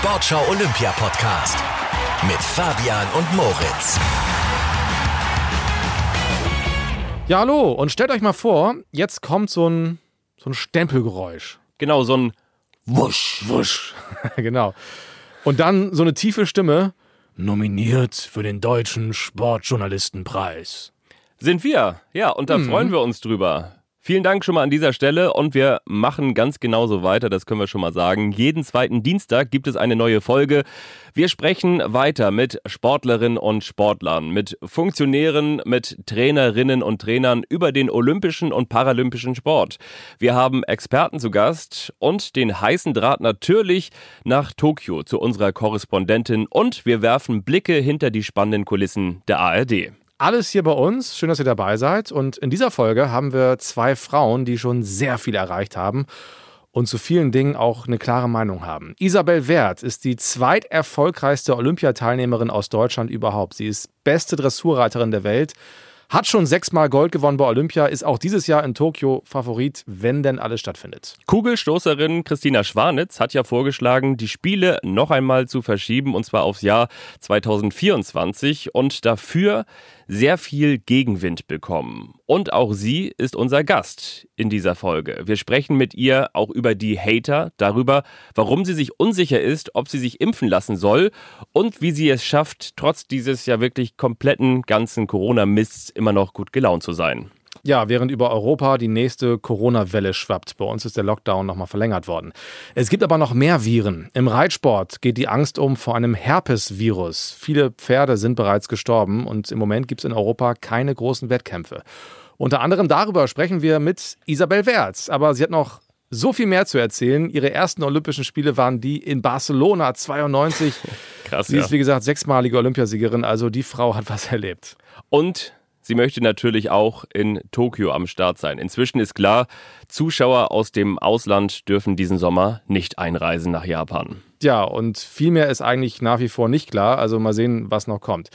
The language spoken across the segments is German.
Sportschau Olympia Podcast mit Fabian und Moritz. Ja, hallo und stellt euch mal vor, jetzt kommt so ein, so ein Stempelgeräusch. Genau, so ein Wusch. Wusch. genau. Und dann so eine tiefe Stimme, nominiert für den Deutschen Sportjournalistenpreis. Sind wir, ja, und da Mhm. freuen wir uns drüber. Vielen Dank schon mal an dieser Stelle und wir machen ganz genauso weiter, das können wir schon mal sagen. Jeden zweiten Dienstag gibt es eine neue Folge. Wir sprechen weiter mit Sportlerinnen und Sportlern, mit Funktionären, mit Trainerinnen und Trainern über den olympischen und paralympischen Sport. Wir haben Experten zu Gast und den heißen Draht natürlich nach Tokio zu unserer Korrespondentin und wir werfen Blicke hinter die spannenden Kulissen der ARD. Alles hier bei uns. Schön, dass ihr dabei seid. Und in dieser Folge haben wir zwei Frauen, die schon sehr viel erreicht haben und zu vielen Dingen auch eine klare Meinung haben. Isabel Wert ist die zweiterfolgreichste Olympiateilnehmerin aus Deutschland überhaupt. Sie ist beste Dressurreiterin der Welt, hat schon sechsmal Gold gewonnen bei Olympia, ist auch dieses Jahr in Tokio Favorit, wenn denn alles stattfindet. Kugelstoßerin Christina Schwanitz hat ja vorgeschlagen, die Spiele noch einmal zu verschieben und zwar aufs Jahr 2024 und dafür sehr viel Gegenwind bekommen. Und auch sie ist unser Gast in dieser Folge. Wir sprechen mit ihr auch über die Hater, darüber, warum sie sich unsicher ist, ob sie sich impfen lassen soll und wie sie es schafft, trotz dieses ja wirklich kompletten ganzen Corona-Mists immer noch gut gelaunt zu sein. Ja, während über Europa die nächste Corona-Welle schwappt. Bei uns ist der Lockdown nochmal verlängert worden. Es gibt aber noch mehr Viren. Im Reitsport geht die Angst um vor einem Herpesvirus. Viele Pferde sind bereits gestorben und im Moment gibt es in Europa keine großen Wettkämpfe. Unter anderem darüber sprechen wir mit Isabel Wertz. Aber sie hat noch so viel mehr zu erzählen. Ihre ersten Olympischen Spiele waren die in Barcelona 92. Krass, Sie ja. ist, wie gesagt, sechsmalige Olympiasiegerin. Also die Frau hat was erlebt. Und sie möchte natürlich auch in Tokio am Start sein. Inzwischen ist klar, Zuschauer aus dem Ausland dürfen diesen Sommer nicht einreisen nach Japan. Ja, und viel mehr ist eigentlich nach wie vor nicht klar. Also mal sehen, was noch kommt.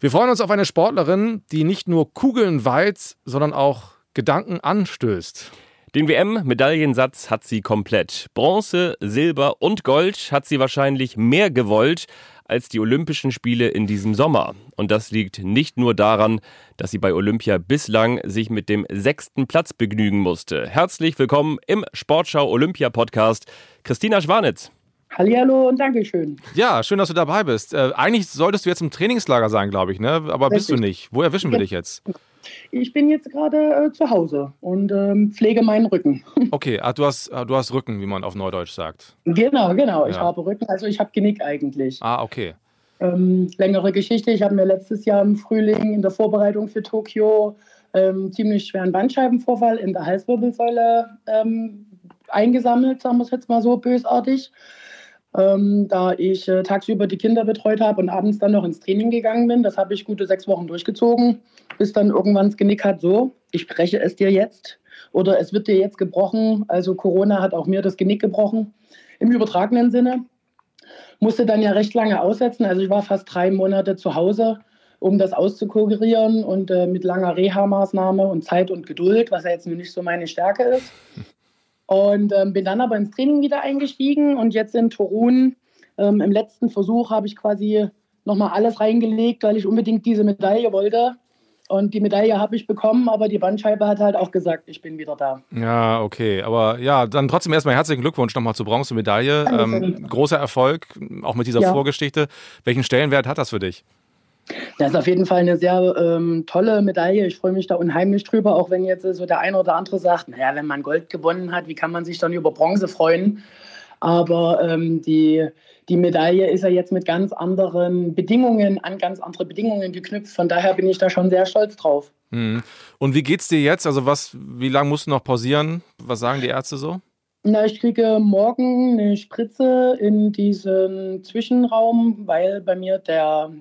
Wir freuen uns auf eine Sportlerin, die nicht nur Kugeln weiht, sondern auch Gedanken anstößt. Den WM-Medaillensatz hat sie komplett. Bronze, Silber und Gold hat sie wahrscheinlich mehr gewollt als die Olympischen Spiele in diesem Sommer. Und das liegt nicht nur daran, dass sie bei Olympia bislang sich mit dem sechsten Platz begnügen musste. Herzlich willkommen im Sportschau Olympia Podcast, Christina Schwanitz. Hallihallo und Dankeschön. Ja, schön, dass du dabei bist. Äh, eigentlich solltest du jetzt im Trainingslager sein, glaube ich, ne? Aber bist du Richtig. nicht. Wo erwischen wir dich jetzt? Ich bin jetzt gerade äh, zu Hause und ähm, pflege meinen Rücken. Okay, ah, du, hast, ah, du hast Rücken, wie man auf Neudeutsch sagt. genau, genau. Ich Ja. habe Rücken, also ich habe Genick eigentlich. Ah, okay. Ähm, längere Geschichte. Ich habe mir letztes Jahr im Frühling in der Vorbereitung für Tokio ähm, ziemlich schweren Bandscheibenvorfall in der Halswirbelsäule ähm, eingesammelt, sagen wir es jetzt mal so bösartig. Ähm, da ich äh, tagsüber die Kinder betreut habe und abends dann noch ins Training gegangen bin. Das habe ich gute sechs Wochen durchgezogen, bis dann irgendwann das Genick hat, so, ich breche es dir jetzt oder es wird dir jetzt gebrochen. Also Corona hat auch mir das Genick gebrochen, im übertragenen Sinne. Musste dann ja recht lange aussetzen. Also ich war fast drei Monate zu Hause, um das auszukurieren und äh, mit langer Reha-Maßnahme und Zeit und Geduld, was ja jetzt nur nicht so meine Stärke ist. Und ähm, bin dann aber ins Training wieder eingestiegen und jetzt in Torun ähm, im letzten Versuch habe ich quasi nochmal alles reingelegt, weil ich unbedingt diese Medaille wollte. Und die Medaille habe ich bekommen, aber die Bandscheibe hat halt auch gesagt, ich bin wieder da. Ja, okay. Aber ja, dann trotzdem erstmal herzlichen Glückwunsch nochmal zur Bronzemedaille. Ähm, großer Erfolg, auch mit dieser Ja. Vorgeschichte. Welchen Stellenwert hat das für dich? Das ist auf jeden Fall eine sehr ähm, tolle Medaille. Ich freue mich da unheimlich drüber, auch wenn jetzt so der eine oder andere sagt, naja, wenn man Gold gewonnen hat, wie kann man sich dann über Bronze freuen? Aber ähm, die, die Medaille ist ja jetzt mit ganz anderen Bedingungen, an ganz andere Bedingungen geknüpft. Von daher bin ich da schon sehr stolz drauf. Mhm. Und wie geht's dir jetzt? Also was, wie lange musst du noch pausieren? Was sagen die Ärzte so? Na, ich kriege morgen eine Spritze in diesen Zwischenraum, weil bei mir der,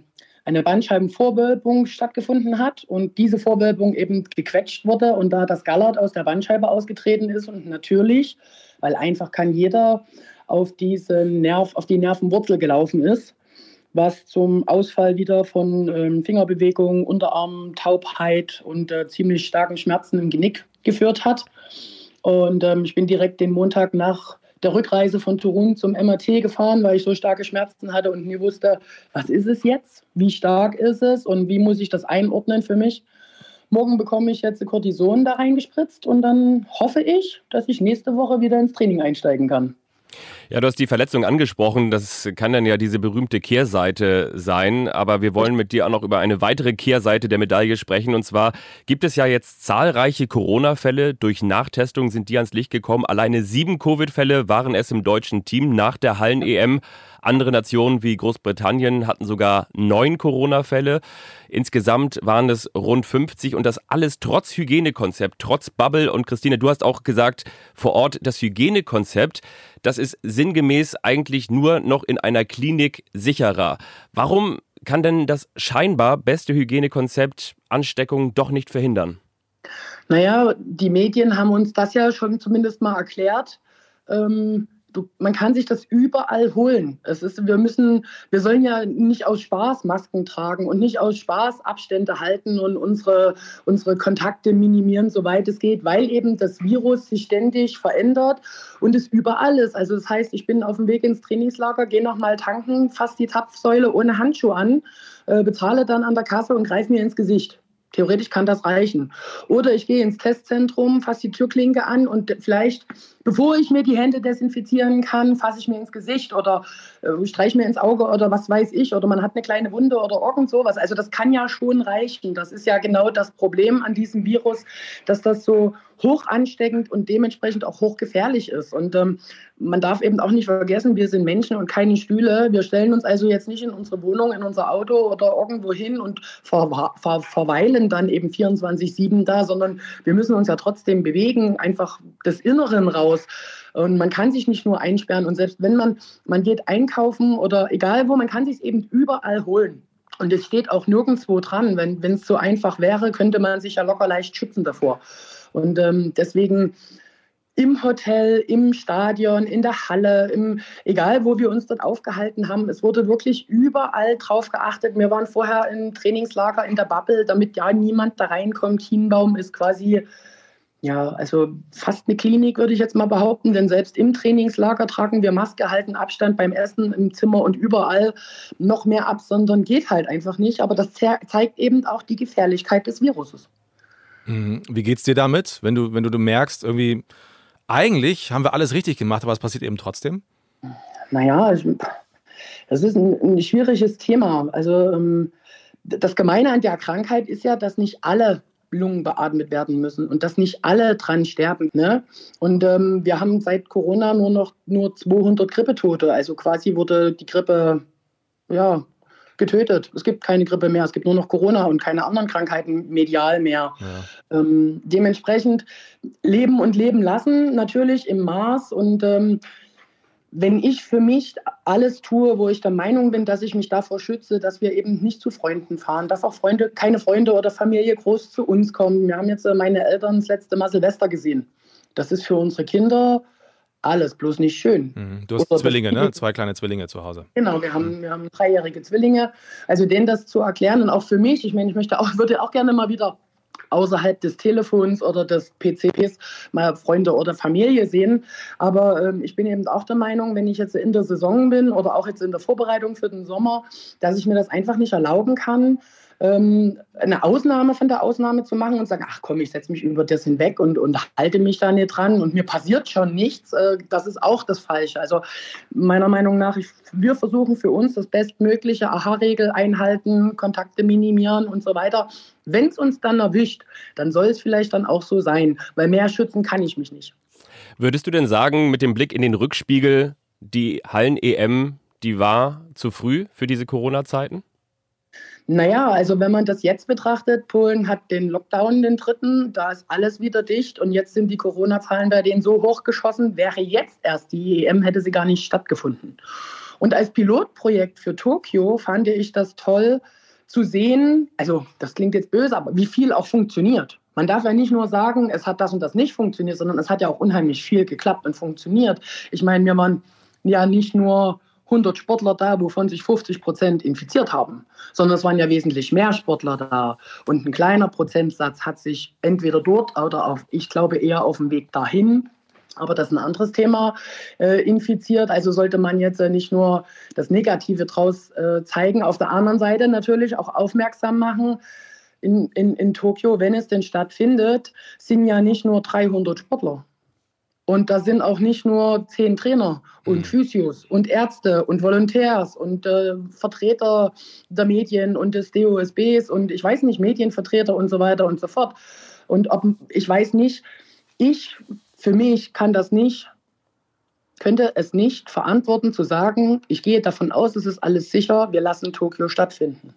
eine Bandscheibenvorwölbung stattgefunden hat und diese Vorwölbung eben gequetscht wurde und da das Gallert aus der Bandscheibe ausgetreten ist und natürlich, weil einfach kann jeder auf diesen Nerv, auf die Nervenwurzel gelaufen ist, was zum Ausfall wieder von ähm, Fingerbewegungen, Unterarm, Taubheit und äh, ziemlich starken Schmerzen im Genick geführt hat. Und ähm, ich bin direkt den Montag nach der Rückreise von Turun zum MRT gefahren, weil ich so starke Schmerzen hatte und nie wusste, was ist es jetzt, wie stark ist es und wie muss ich das einordnen für mich. Morgen bekomme ich jetzt Cortison da reingespritzt und dann hoffe ich, dass ich nächste Woche wieder ins Training einsteigen kann. Ja, du hast die Verletzung angesprochen. Das kann dann ja diese berühmte Kehrseite sein. Aber wir wollen mit dir auch noch über eine weitere Kehrseite der Medaille sprechen. Und zwar gibt es ja jetzt zahlreiche Corona-Fälle. Durch Nachtestung sind die ans Licht gekommen. Alleine sieben Covid-Fälle waren es im deutschen Team nach der Hallen-EM. Andere Nationen wie Großbritannien hatten sogar neun Corona-Fälle. Insgesamt waren es rund 50 und das alles trotz Hygienekonzept, trotz Bubble. Und Christine, du hast auch gesagt, vor Ort das Hygienekonzept, das ist sinngemäß eigentlich nur noch in einer Klinik sicherer. Warum kann denn das scheinbar beste Hygienekonzept Ansteckung doch nicht verhindern? Naja, die Medien haben uns das ja schon zumindest mal erklärt. Ähm, du, man kann sich das überall holen. Es ist, wir müssen, wir sollen ja nicht aus Spaß Masken tragen und nicht aus Spaß Abstände halten und unsere, unsere Kontakte minimieren, soweit es geht, weil eben das Virus sich ständig verändert und es überall ist. Also das heißt, ich bin auf dem Weg ins Trainingslager, gehe nochmal tanken, fasse die Tapfsäule ohne Handschuhe an, äh, bezahle dann an der Kasse und greife mir ins Gesicht. Theoretisch kann das reichen. Oder ich gehe ins Testzentrum, fasse die Türklinke an und vielleicht, bevor ich mir die Hände desinfizieren kann, fasse ich mir ins Gesicht oder äh, streiche mir ins Auge oder was weiß ich. Oder man hat eine kleine Wunde oder irgend sowas. Also das kann ja schon reichen. Das ist ja genau das Problem an diesem Virus, dass das so hoch ansteckend und dementsprechend auch hochgefährlich ist. Und ähm, man darf eben auch nicht vergessen, wir sind Menschen und keine Stühle. Wir stellen uns also jetzt nicht in unsere Wohnung, in unser Auto oder irgendwo hin und ver ver verweilen dann eben 24-7 da, sondern wir müssen uns ja trotzdem bewegen, einfach des Inneren raus. Und man kann sich nicht nur einsperren und selbst wenn man, man geht einkaufen oder egal wo, man kann sich eben überall holen. Und es steht auch nirgendwo dran. Wenn es so einfach wäre, könnte man sich ja locker leicht schützen davor. Und ähm, deswegen im Hotel, im Stadion, in der Halle, im, egal wo wir uns dort aufgehalten haben. Es wurde wirklich überall drauf geachtet. Wir waren vorher im Trainingslager in der Bubble, damit ja niemand da reinkommt. Chiembaum ist quasi, ja, also fast eine Klinik, würde ich jetzt mal behaupten, denn selbst im Trainingslager tragen wir Maske, halten Abstand beim Essen im Zimmer und überall noch mehr absondern geht halt einfach nicht. Aber das zeigt eben auch die Gefährlichkeit des Viruses. Mhm. Wie geht's dir damit, wenn du, wenn du merkst, irgendwie, eigentlich haben wir alles richtig gemacht, aber es passiert eben trotzdem? Naja, ich, das ist ein, ein, schwieriges Thema. Also ähm, das Gemeine an der Krankheit ist ja, dass nicht alle Lungen beatmet werden müssen und dass nicht alle dran sterben. Ne? Und ähm, wir haben seit Corona nur noch nur 200 Grippetote. Also quasi wurde die Grippe ja, getötet. Es gibt keine Grippe mehr, es gibt nur noch Corona und keine anderen Krankheiten medial mehr. Ja. Ähm, dementsprechend leben und leben lassen, natürlich im Maß. Und ähm, wenn ich für mich alles tue, wo ich der Meinung bin, dass ich mich davor schütze, dass wir eben nicht zu Freunden fahren, dass auch Freunde, keine Freunde oder Familie groß zu uns kommen. Wir haben jetzt äh, meine Eltern das letzte Mal Silvester gesehen. Das ist für unsere Kinder alles, bloß nicht schön. Mhm. Du hast Oder Zwillinge, ne? Zwei kleine Zwillinge zu Hause. Genau, wir haben, wir haben dreijährige Zwillinge. Also denen das zu erklären und auch für mich, ich meine, ich möchte auch, würde auch gerne mal wieder außerhalb des Telefons oder des PCs mal Freunde oder Familie sehen. Aber ähm, ich bin eben auch der Meinung, wenn ich jetzt in der Saison bin oder auch jetzt in der Vorbereitung für den Sommer, dass ich mir das einfach nicht erlauben kann, ähm, eine Ausnahme von der Ausnahme zu machen und sagen, ach komm, ich setze mich über das hinweg und, und halte mich da nicht dran und mir passiert schon nichts, äh, das ist auch das Falsche. Also meiner Meinung nach, ich, wir versuchen für uns das bestmögliche Aha-Regel einhalten, Kontakte minimieren und so weiter. Wenn es uns dann erwischt, dann soll es vielleicht dann auch so sein, weil mehr schützen kann ich mich nicht. Würdest du denn sagen, mit dem Blick in den Rückspiegel, die Hallen-EM, die war zu früh für diese Corona-Zeiten? Naja, also wenn man das jetzt betrachtet, Polen hat den Lockdown, den dritten, da ist alles wieder dicht und jetzt sind die Corona-Zahlen bei denen so hoch geschossen, wäre jetzt erst die EM, hätte sie gar nicht stattgefunden. Und als Pilotprojekt für Tokio fand ich das toll zu sehen, also das klingt jetzt böse, aber wie viel auch funktioniert. Man darf ja nicht nur sagen, es hat das und das nicht funktioniert, sondern es hat ja auch unheimlich viel geklappt und funktioniert. Ich meine, wir waren ja nicht nur 100 Sportler da, wovon sich 50 Prozent infiziert haben, sondern es waren ja wesentlich mehr Sportler da. Und ein kleiner Prozentsatz hat sich entweder dort oder auf, ich glaube eher auf dem Weg dahin, aber das ist ein anderes Thema, äh, infiziert. Also sollte man jetzt äh, nicht nur das Negative draus äh, zeigen, auf der anderen Seite natürlich auch aufmerksam machen. In, in, in Tokio, wenn es denn stattfindet, sind ja nicht nur 300 Sportler. Und da sind auch nicht nur zehn Trainer und mhm. Physios und Ärzte und Volontärs und äh, Vertreter der Medien und des DOSBs und ich weiß nicht, Medienvertreter und so weiter und so fort. Und ob, ich weiß nicht, ich für mich kann das nicht, könnte es nicht verantworten zu sagen, ich gehe davon aus, es ist alles sicher, wir lassen Tokio stattfinden.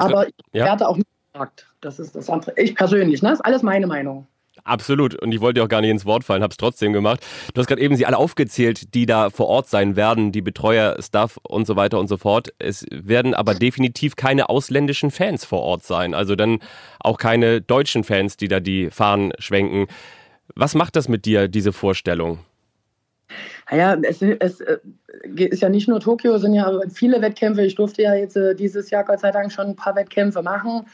Aber ich ja. werde auch nicht gesagt, das ist das andere. Ich persönlich, ne? das ist alles meine Meinung. Absolut. Und ich wollte dir auch gar nicht ins Wort fallen, habe es trotzdem gemacht. Du hast gerade eben sie alle aufgezählt, die da vor Ort sein werden, die Betreuer, Staff und so weiter und so fort. Es werden aber definitiv keine ausländischen Fans vor Ort sein. Also dann auch keine deutschen Fans, die da die Fahnen schwenken. Was macht das mit dir, diese Vorstellung? Naja, es, es äh, ist ja nicht nur Tokio, es sind ja viele Wettkämpfe. Ich durfte ja jetzt äh, dieses Jahr Gott sei Dank schon ein paar Wettkämpfe machen.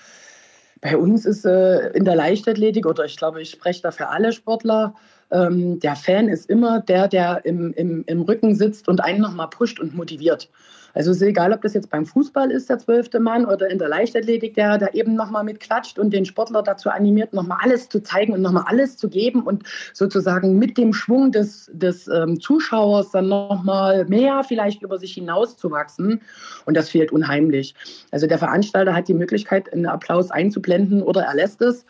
Bei uns ist äh, in der Leichtathletik, oder ich glaube, ich spreche da für alle Sportler, ähm, der Fan ist immer der, der im, im, im Rücken sitzt und einen nochmal pusht und motiviert. Also es ist egal, ob das jetzt beim Fußball ist, der zwölfte Mann, oder in der Leichtathletik, der da eben nochmal mitklatscht und den Sportler dazu animiert, nochmal alles zu zeigen und nochmal alles zu geben und sozusagen mit dem Schwung des, des ähm, Zuschauers dann nochmal mehr vielleicht über sich hinauszuwachsen. Und das fehlt unheimlich. Also der Veranstalter hat die Möglichkeit, einen Applaus einzublenden oder er lässt es.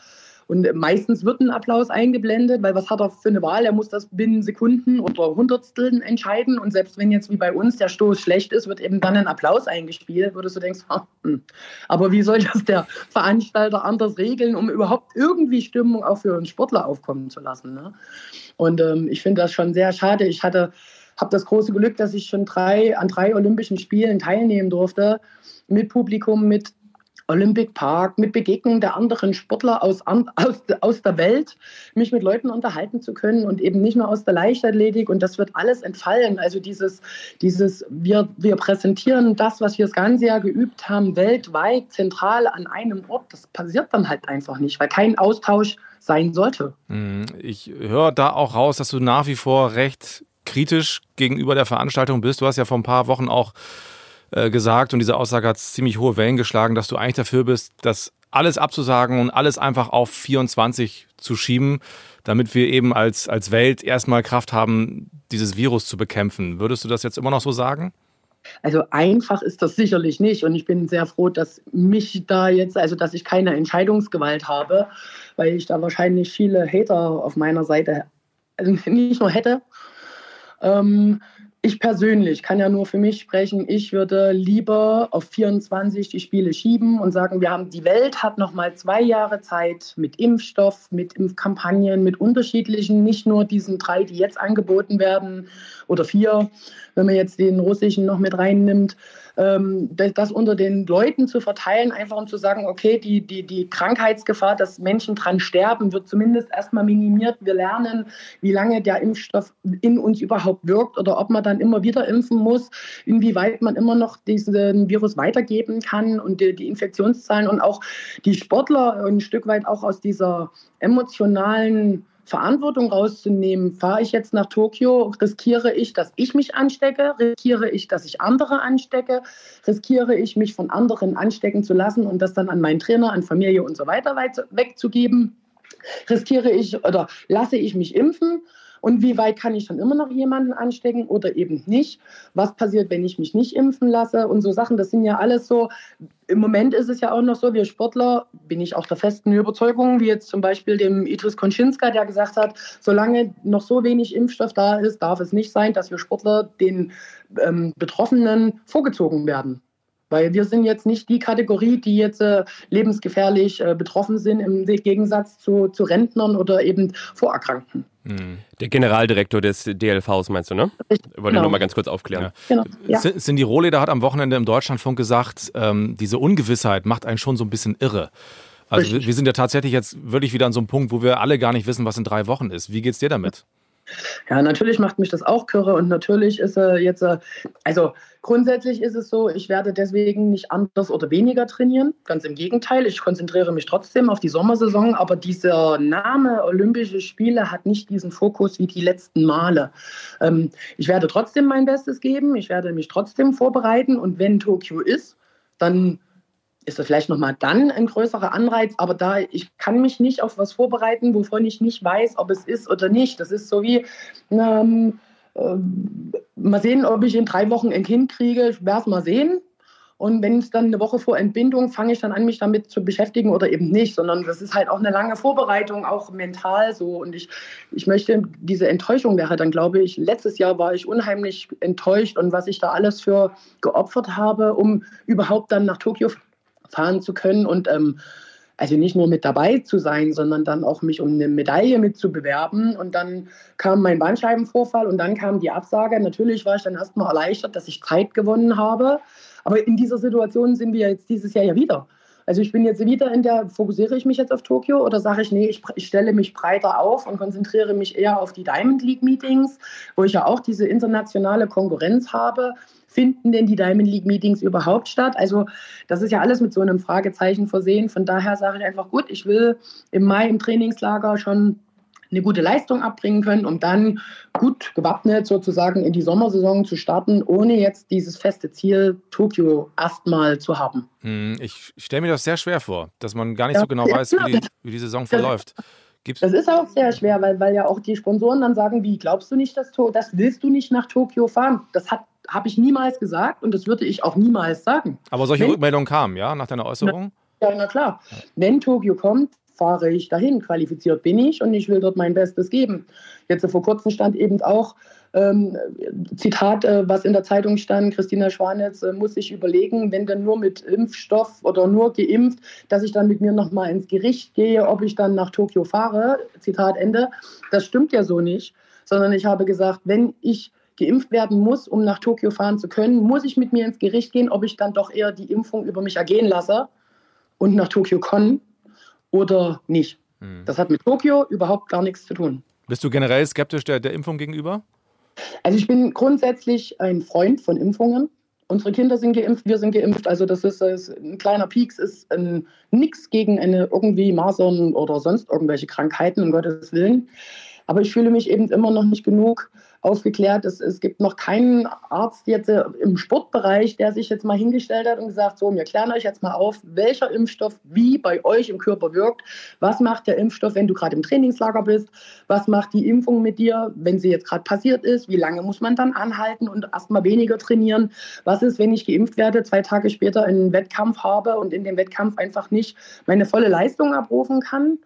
Und meistens wird ein Applaus eingeblendet, weil was hat er für eine Wahl? Er muss das binnen Sekunden oder Hundertsteln entscheiden. Und selbst wenn jetzt wie bei uns der Stoß schlecht ist, wird eben dann ein Applaus eingespielt, wo du denkst, hm. aber wie soll das der Veranstalter anders regeln, um überhaupt irgendwie Stimmung auch für einen Sportler aufkommen zu lassen? Ne? Und ähm, ich finde das schon sehr schade. Ich hatte habe das große Glück, dass ich schon drei, an drei Olympischen Spielen teilnehmen durfte, mit Publikum, mit Olympic Park, mit Begegnungen der anderen Sportler aus, aus, aus der Welt, mich mit Leuten unterhalten zu können und eben nicht nur aus der Leichtathletik. Und das wird alles entfallen. Also dieses, dieses wir, wir präsentieren das, was wir das ganze Jahr geübt haben, weltweit, zentral an einem Ort. Das passiert dann halt einfach nicht, weil kein Austausch sein sollte. Hm, ich höre da auch raus, dass du nach wie vor recht kritisch gegenüber der Veranstaltung bist. Du hast ja vor ein paar Wochen auch äh, gesagt und diese Aussage hat ziemlich hohe Wellen geschlagen, dass du eigentlich dafür bist, das alles abzusagen und alles einfach auf 24 zu schieben, damit wir eben als, als Welt erstmal Kraft haben, dieses Virus zu bekämpfen. Würdest du das jetzt immer noch so sagen? Also einfach ist das sicherlich nicht. Und ich bin sehr froh, dass mich da jetzt, also dass ich keine Entscheidungsgewalt habe, weil ich da wahrscheinlich viele Hater auf meiner Seite also nicht nur hätte. Ähm, ich persönlich kann ja nur für mich sprechen. Ich würde lieber auf 24 die Spiele schieben und sagen, wir haben die Welt hat noch mal zwei Jahre Zeit mit Impfstoff, mit Impfkampagnen, mit unterschiedlichen, nicht nur diesen drei, die jetzt angeboten werden oder vier, wenn man jetzt den russischen noch mit reinnimmt, das unter den Leuten zu verteilen, einfach um zu sagen, okay, die, die, die Krankheitsgefahr, dass Menschen dran sterben, wird zumindest erstmal minimiert. Wir lernen, wie lange der Impfstoff in uns überhaupt wirkt oder ob man dann immer wieder impfen muss, inwieweit man immer noch diesen Virus weitergeben kann und die, die Infektionszahlen und auch die Sportler ein Stück weit auch aus dieser emotionalen Verantwortung rauszunehmen. Fahre ich jetzt nach Tokio, riskiere ich, dass ich mich anstecke, riskiere ich, dass ich andere anstecke, riskiere ich, mich von anderen anstecken zu lassen und das dann an meinen Trainer, an Familie und so weiter wegzugeben. Riskiere ich oder lasse ich mich impfen und wie weit kann ich dann immer noch jemanden anstecken oder eben nicht? Was passiert, wenn ich mich nicht impfen lasse? Und so Sachen, das sind ja alles so. Im Moment ist es ja auch noch so, wir Sportler, bin ich auch der festen Überzeugung, wie jetzt zum Beispiel dem Idris Konschinska, der gesagt hat, solange noch so wenig Impfstoff da ist, darf es nicht sein, dass wir Sportler den ähm, Betroffenen vorgezogen werden. Weil wir sind jetzt nicht die Kategorie, die jetzt äh, lebensgefährlich äh, betroffen sind, im Gegensatz zu, zu Rentnern oder eben Vorerkrankten. Hm. Der Generaldirektor des DLVs meinst du, ne? Richtig, Wollte genau. nur mal ganz kurz aufklären. Ja. Genau, ja. Cindy Rohleder hat am Wochenende im Deutschlandfunk gesagt, ähm, diese Ungewissheit macht einen schon so ein bisschen irre. Also wir, wir sind ja tatsächlich jetzt wirklich wieder an so einem Punkt, wo wir alle gar nicht wissen, was in drei Wochen ist. Wie geht's dir damit? Ja, natürlich macht mich das auch kirre und natürlich ist er jetzt, äh, also grundsätzlich ist es so, ich werde deswegen nicht anders oder weniger trainieren. Ganz im Gegenteil, ich konzentriere mich trotzdem auf die Sommersaison, aber dieser Name Olympische Spiele hat nicht diesen Fokus wie die letzten Male. Ähm, ich werde trotzdem mein Bestes geben, ich werde mich trotzdem vorbereiten und wenn Tokio ist, dann ist das vielleicht nochmal dann ein größerer Anreiz, aber da ich kann mich nicht auf was vorbereiten, wovon ich nicht weiß, ob es ist oder nicht. Das ist so wie, ähm, äh, mal sehen, ob ich in drei Wochen ein Kind kriege, ich werde es mal sehen. Und wenn es dann eine Woche vor Entbindung, fange ich dann an, mich damit zu beschäftigen oder eben nicht, sondern das ist halt auch eine lange Vorbereitung, auch mental so. Und ich, ich möchte, diese Enttäuschung wäre dann, glaube ich, letztes Jahr war ich unheimlich enttäuscht und was ich da alles für geopfert habe, um überhaupt dann nach Tokio fahren zu können und ähm, also nicht nur mit dabei zu sein, sondern dann auch mich um eine Medaille mitzubewerben. Und dann kam mein Bandscheibenvorfall und dann kam die Absage. Natürlich war ich dann erstmal erleichtert, dass ich Zeit gewonnen habe. Aber in dieser Situation sind wir jetzt dieses Jahr ja wieder. Also ich bin jetzt wieder in der, fokussiere ich mich jetzt auf Tokio oder sage ich, nee, ich, ich, stelle mich breiter auf und konzentriere mich eher auf die Diamond League Meetings, wo ich ja auch diese internationale Konkurrenz habe finden denn die Diamond League Meetings überhaupt statt? Also das ist ja alles mit so einem Fragezeichen versehen. Von daher sage ich einfach, gut, ich will im Mai im Trainingslager schon eine gute Leistung abbringen können, um dann gut gewappnet sozusagen in die Sommersaison zu starten, ohne jetzt dieses feste Ziel Tokio erstmal zu haben. Hm, ich stelle mir das sehr schwer vor, dass man gar nicht ja, so genau weiß, wie die, wie die Saison verläuft. Gibt's das ist auch sehr schwer, weil, weil ja auch die Sponsoren dann sagen, wie glaubst du nicht, dass das willst du nicht nach Tokio fahren? Das hat habe ich niemals gesagt und das würde ich auch niemals sagen. Aber solche Wenn, Rückmeldungen kamen, ja, nach deiner Äußerung? Ja, na klar. Wenn Tokio kommt, fahre ich dahin. Qualifiziert bin ich und ich will dort mein Bestes geben. Jetzt vor kurzem stand eben auch ähm, Zitat, äh, was in der Zeitung stand, Christina Schwanitz äh, muss sich überlegen, wenn dann nur mit Impfstoff oder nur geimpft, dass ich dann mit mir nochmal ins Gericht gehe, ob ich dann nach Tokio fahre. Zitat Ende. Das stimmt ja so nicht, sondern ich habe gesagt, wenn ich geimpft werden muss, um nach Tokio fahren zu können, muss ich mit mir ins Gericht gehen, ob ich dann doch eher die Impfung über mich ergehen lasse und nach Tokio komme oder nicht. Hm. Das hat mit Tokio überhaupt gar nichts zu tun. Bist du generell skeptisch der, der Impfung gegenüber? Also ich bin grundsätzlich ein Freund von Impfungen. Unsere Kinder sind geimpft, wir sind geimpft. Also das ist, ist ein kleiner Pieks, ist nichts gegen eine irgendwie Masern oder sonst irgendwelche Krankheiten, um Gottes Willen. Aber ich fühle mich eben immer noch nicht genug aufgeklärt. Es, es gibt noch keinen Arzt jetzt äh, im Sportbereich, der sich jetzt mal hingestellt hat und gesagt, so, wir klären euch jetzt mal auf, welcher Impfstoff wie bei euch im Körper wirkt. Was macht der Impfstoff, wenn du gerade im Trainingslager bist? Was macht die Impfung mit dir, wenn sie jetzt gerade passiert ist? Wie lange muss man dann anhalten und erstmal weniger trainieren? Was ist, wenn ich geimpft werde, zwei Tage später einen Wettkampf habe und in dem Wettkampf einfach nicht meine volle Leistung abrufen kann?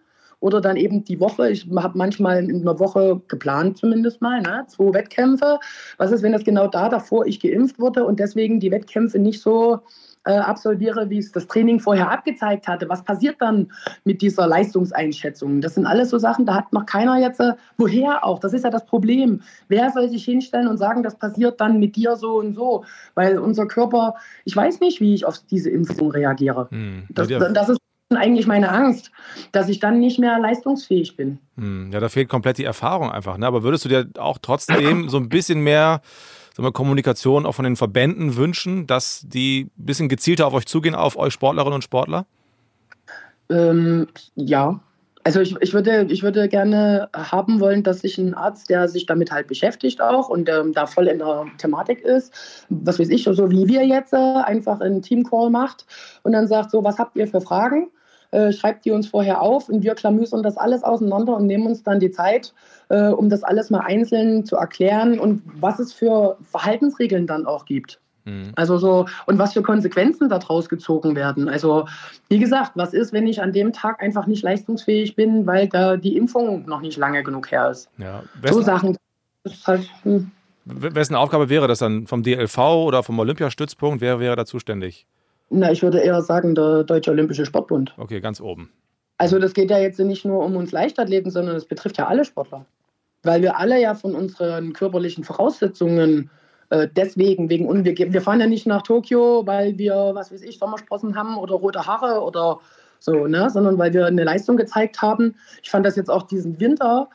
Oder dann eben die Woche. Ich habe manchmal in einer Woche geplant, zumindest mal, ne? zwei Wettkämpfe. Was ist, wenn das genau da davor ich geimpft wurde und deswegen die Wettkämpfe nicht so äh, absolviere, wie es das Training vorher abgezeigt hatte? Was passiert dann mit dieser Leistungseinschätzung? Das sind alles so Sachen, da hat noch keiner jetzt, äh, woher auch? Das ist ja das Problem. Wer soll sich hinstellen und sagen, das passiert dann mit dir so und so? Weil unser Körper, ich weiß nicht, wie ich auf diese Impfung reagiere. Hm. Das, das ist eigentlich meine Angst, dass ich dann nicht mehr leistungsfähig bin. Hm, ja, da fehlt komplett die Erfahrung einfach. Ne? Aber würdest du dir auch trotzdem so ein bisschen mehr wir, Kommunikation auch von den Verbänden wünschen, dass die ein bisschen gezielter auf euch zugehen, auf euch Sportlerinnen und Sportler? Ähm, ja, also ich, ich, würde, ich würde gerne haben wollen, dass sich ein Arzt, der sich damit halt beschäftigt auch und ähm, da voll in der Thematik ist, was weiß ich, so wie wir jetzt, äh, einfach einen Teamcall macht und dann sagt so, was habt ihr für Fragen? Äh, schreibt die uns vorher auf und wir klamüsern das alles auseinander und nehmen uns dann die Zeit, äh, um das alles mal einzeln zu erklären und was es für Verhaltensregeln dann auch gibt. Mhm. Also so, und was für Konsequenzen daraus gezogen werden. Also, wie gesagt, was ist, wenn ich an dem Tag einfach nicht leistungsfähig bin, weil da die Impfung noch nicht lange genug her ist? Ja, so Sachen. Halt, hm. Wessen Aufgabe wäre das dann? Vom DLV oder vom Olympiastützpunkt? Wer wäre da zuständig? Na, ich würde eher sagen, der Deutsche Olympische Sportbund. Okay, ganz oben. Also das geht ja jetzt nicht nur um uns Leichtathleten, sondern es betrifft ja alle Sportler. Weil wir alle ja von unseren körperlichen Voraussetzungen äh, deswegen, wegen und wir, wir fahren ja nicht nach Tokio, weil wir, was weiß ich, Sommersprossen haben oder rote Haare oder so, ne? sondern weil wir eine Leistung gezeigt haben. Ich fand das jetzt auch diesen Winter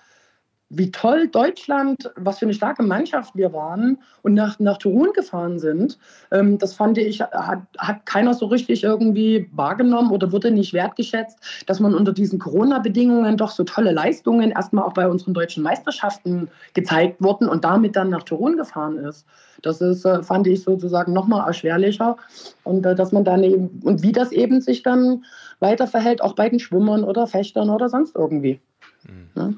wie toll Deutschland, was für eine starke Mannschaft wir waren und nach, nach Turun gefahren sind. Ähm, das fand ich, hat, hat keiner so richtig irgendwie wahrgenommen oder wurde nicht wertgeschätzt, dass man unter diesen Corona-Bedingungen doch so tolle Leistungen erstmal auch bei unseren deutschen Meisterschaften gezeigt wurden und damit dann nach Turun gefahren ist. Das ist, äh, fand ich sozusagen nochmal erschwerlicher. Und äh, dass man dann eben, und wie das eben sich dann weiter verhält, auch bei den Schwimmern oder Fechtern oder sonst irgendwie. Mhm. Ja?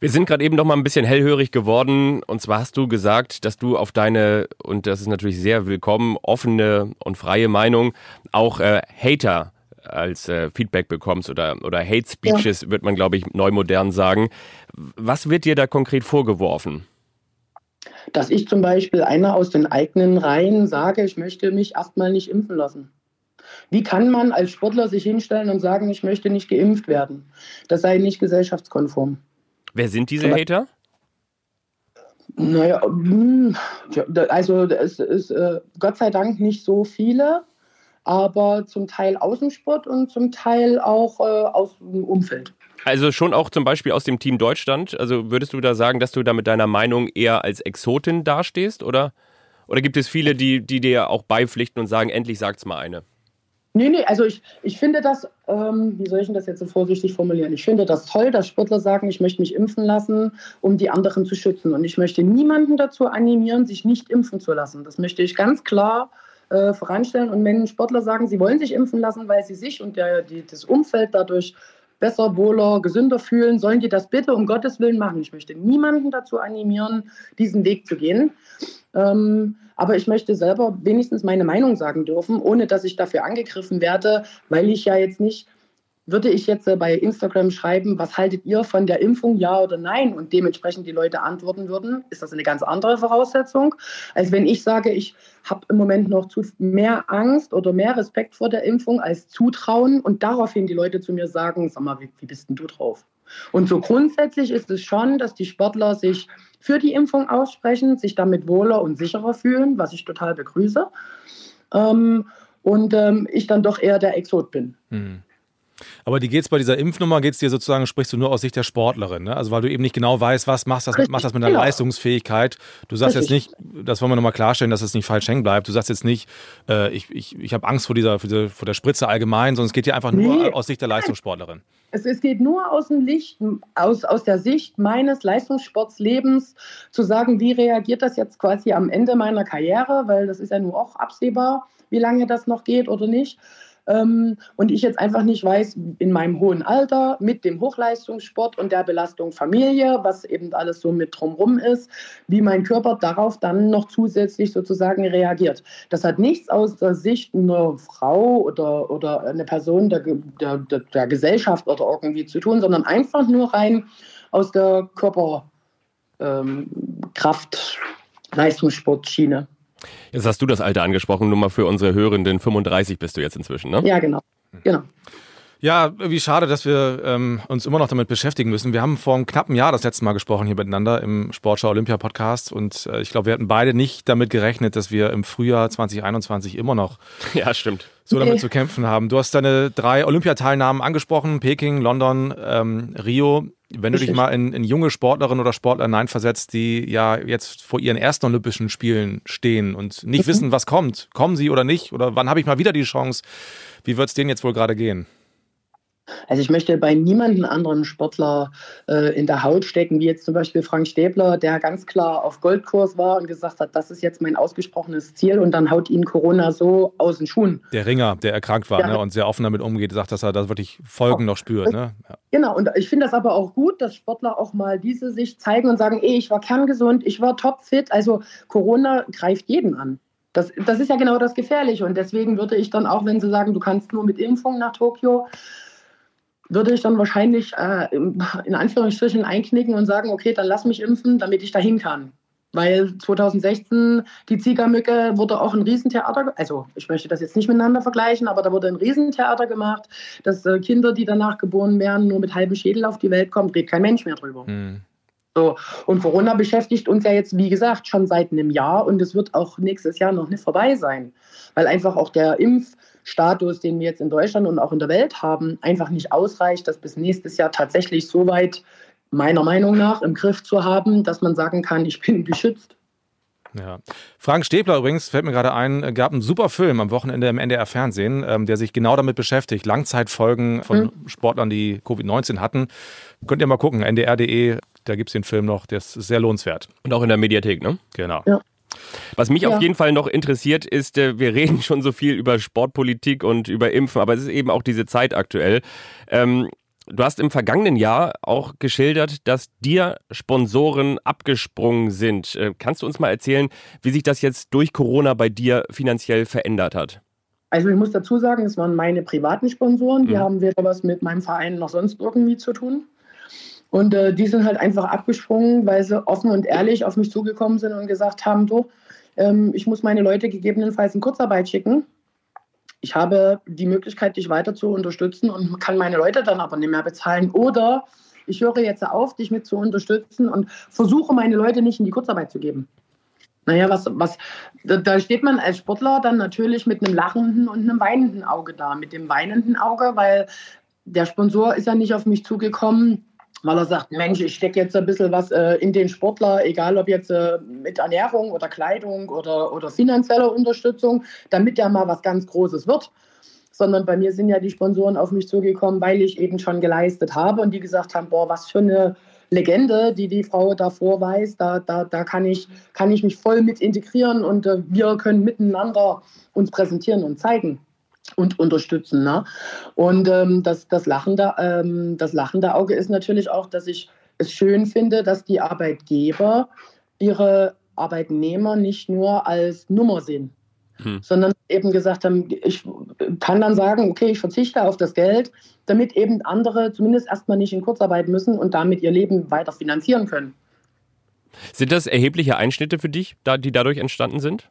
Wir sind gerade eben noch mal ein bisschen hellhörig geworden. Und zwar hast du gesagt, dass du auf deine, und das ist natürlich sehr willkommen, offene und freie Meinung auch äh, Hater als äh, Feedback bekommst oder, oder Hate Speeches, ja. wird man, glaube ich, neu modern sagen. Was wird dir da konkret vorgeworfen? Dass ich zum Beispiel einer aus den eigenen Reihen sage, ich möchte mich erstmal nicht impfen lassen. Wie kann man als Sportler sich hinstellen und sagen, ich möchte nicht geimpft werden? Das sei nicht gesellschaftskonform. Wer sind diese Aber, Hater? Naja, hm, also es ist äh, Gott sei Dank nicht so viele, aber zum Teil aus dem Sport und zum Teil auch äh, aus dem Umfeld. Also schon auch zum Beispiel aus dem Team Deutschland. Also würdest du da sagen, dass du da mit deiner Meinung eher als Exotin dastehst? Oder, oder gibt es viele, die, die dir auch beipflichten und sagen, endlich sagt's mal eine? Nee, nee, also ich, ich finde das, ähm, wie soll ich denn das jetzt so vorsichtig formulieren? Ich finde das toll, dass Sportler sagen, ich möchte mich impfen lassen, um die anderen zu schützen. Und ich möchte niemanden dazu animieren, sich nicht impfen zu lassen. Das möchte ich ganz klar äh, voranstellen. Und wenn Sportler sagen, sie wollen sich impfen lassen, weil sie sich und der, die, das Umfeld dadurch besser, wohler, gesünder fühlen, sollen die das bitte um Gottes Willen machen. Ich möchte niemanden dazu animieren, diesen Weg zu gehen. Ähm, aber ich möchte selber wenigstens meine Meinung sagen dürfen, ohne dass ich dafür angegriffen werde, weil ich ja jetzt nicht, würde ich jetzt äh, bei Instagram schreiben, was haltet ihr von der Impfung, ja oder nein? Und dementsprechend die Leute antworten würden, ist das eine ganz andere Voraussetzung, als wenn ich sage, ich habe im Moment noch zu mehr Angst oder mehr Respekt vor der Impfung als Zutrauen und daraufhin die Leute zu mir sagen, sag mal, wie, wie bist denn du drauf? Und so grundsätzlich ist es schon, dass die Sportler sich für die Impfung aussprechen, sich damit wohler und sicherer fühlen, was ich total begrüße. Ähm, und ähm, ich dann doch eher der Exot bin. Mhm. Aber die geht es bei dieser Impfnummer, geht es dir sozusagen, sprichst du nur aus Sicht der Sportlerin, ne? Also weil du eben nicht genau weißt, was machst das, macht das mit deiner genau. Leistungsfähigkeit. Du sagst Richtig. jetzt nicht, das wollen wir nochmal klarstellen, dass es nicht falsch hängen bleibt. Du sagst jetzt nicht, äh, ich, ich, ich habe Angst vor dieser, vor, der Spritze allgemein, sondern es geht dir einfach nee. nur aus Sicht der Leistungssportlerin. Es, es, geht nur aus dem Licht, aus, aus der Sicht meines Leistungssportslebens zu sagen, wie reagiert das jetzt quasi am Ende meiner Karriere, weil das ist ja nur auch absehbar, wie lange das noch geht oder nicht. Ähm, und ich jetzt einfach nicht weiß, in meinem hohen Alter mit dem Hochleistungssport und der Belastung Familie, was eben alles so mit drumrum ist, wie mein Körper darauf dann noch zusätzlich sozusagen reagiert. Das hat nichts aus der Sicht einer Frau oder, oder eine Person der, der, der, der Gesellschaft oder irgendwie zu tun, sondern einfach nur rein aus der Körperkraft, ähm, Leistungssportschiene. Jetzt hast du das Alter angesprochen, nur mal für unsere Hörenden. 35 bist du jetzt inzwischen, ne? Ja, genau. genau. Ja, wie schade, dass wir ähm, uns immer noch damit beschäftigen müssen. Wir haben vor einem knappen Jahr das letzte Mal gesprochen hier miteinander im Sportschau Olympia Podcast und äh, ich glaube, wir hatten beide nicht damit gerechnet, dass wir im Frühjahr 2021 immer noch ja, stimmt. so damit nee. zu kämpfen haben. Du hast deine drei Olympiateilnahmen angesprochen, Peking, London, ähm, Rio. Wenn du dich mal in, in junge Sportlerinnen oder Sportler hineinversetzt, die ja jetzt vor ihren ersten Olympischen Spielen stehen und nicht mhm. wissen, was kommt, kommen sie oder nicht, oder wann habe ich mal wieder die Chance, wie wird es denen jetzt wohl gerade gehen? Also ich möchte bei niemandem anderen Sportler äh, in der Haut stecken, wie jetzt zum Beispiel Frank Stäbler, der ganz klar auf Goldkurs war und gesagt hat, das ist jetzt mein ausgesprochenes Ziel und dann haut ihn Corona so aus den Schuhen. Der Ringer, der erkrankt war ja. ne, und sehr offen damit umgeht, sagt, dass er da wirklich Folgen noch spürt. Ne? Ja. Genau, und ich finde das aber auch gut, dass Sportler auch mal diese sich zeigen und sagen, ey, ich war kerngesund, ich war topfit. Also Corona greift jeden an. Das, das ist ja genau das Gefährliche. Und deswegen würde ich dann auch, wenn Sie sagen, du kannst nur mit Impfung nach Tokio, würde ich dann wahrscheinlich äh, in Anführungsstrichen einknicken und sagen, okay, dann lass mich impfen, damit ich dahin kann. Weil 2016 die Ziegermücke wurde auch ein Riesentheater, also ich möchte das jetzt nicht miteinander vergleichen, aber da wurde ein Riesentheater gemacht, dass äh, Kinder, die danach geboren werden, nur mit halbem Schädel auf die Welt kommen, redet kein Mensch mehr drüber. Mhm. So. Und Corona beschäftigt uns ja jetzt, wie gesagt, schon seit einem Jahr und es wird auch nächstes Jahr noch nicht vorbei sein, weil einfach auch der Impf- Status, den wir jetzt in Deutschland und auch in der Welt haben, einfach nicht ausreicht, dass bis nächstes Jahr tatsächlich so weit meiner Meinung nach im Griff zu haben, dass man sagen kann, ich bin geschützt. Ja. Frank Stäbler übrigens, fällt mir gerade ein, gab einen super Film am Wochenende im NDR Fernsehen, ähm, der sich genau damit beschäftigt. Langzeitfolgen von mhm. Sportlern, die Covid-19 hatten. Könnt ihr mal gucken, ndr.de, da gibt es den Film noch, der ist sehr lohnenswert. Und auch in der Mediathek, ne? Genau. Ja. Was mich ja. auf jeden Fall noch interessiert, ist, äh, wir reden schon so viel über Sportpolitik und über Impfen, aber es ist eben auch diese Zeit aktuell. Ähm, Du hast im vergangenen Jahr auch geschildert, dass dir Sponsoren abgesprungen sind. Äh, kannst du uns mal erzählen, wie sich das jetzt durch Corona bei dir finanziell verändert hat? Also ich muss dazu sagen, es waren meine privaten Sponsoren. Die mhm. haben weder was mit meinem Verein noch sonst irgendwie zu tun. Und äh, die sind halt einfach abgesprungen, weil sie offen und ehrlich auf mich zugekommen sind und gesagt haben, du, ähm, ich muss meine Leute gegebenenfalls in Kurzarbeit schicken ich habe die Möglichkeit, dich weiter zu unterstützen und kann meine Leute dann aber nicht mehr bezahlen. Oder ich höre jetzt auf, dich mit zu unterstützen und versuche meine Leute nicht in die Kurzarbeit zu geben. Naja, was, was, da steht man als Sportler dann natürlich mit einem lachenden und einem weinenden Auge da. Mit dem weinenden Auge, weil der Sponsor ist ja nicht auf mich zugekommen, weil er sagt, Mensch, ich stecke jetzt ein bisschen was äh, in den Sportler, egal ob jetzt äh, mit Ernährung oder Kleidung oder, oder finanzieller Unterstützung, damit der mal was ganz Großes wird. Sondern bei mir sind ja die Sponsoren auf mich zugekommen, weil ich eben schon geleistet habe und die gesagt haben, boah, was für eine Legende, die die Frau davor weiß, da, da, da kann, ich, kann ich mich voll mit integrieren und äh, wir können miteinander uns präsentieren und zeigen und unterstützen. Ne? Und ähm, das, das, lachende, ähm, das lachende Auge ist natürlich auch, dass ich es schön finde, dass die Arbeitgeber ihre Arbeitnehmer nicht nur als Nummer sehen, hm. sondern eben gesagt haben, ich kann dann sagen, okay, ich verzichte auf das Geld, damit eben andere zumindest erstmal nicht in Kurzarbeit müssen und damit ihr Leben weiter finanzieren können. Sind das erhebliche Einschnitte für dich, die dadurch entstanden sind?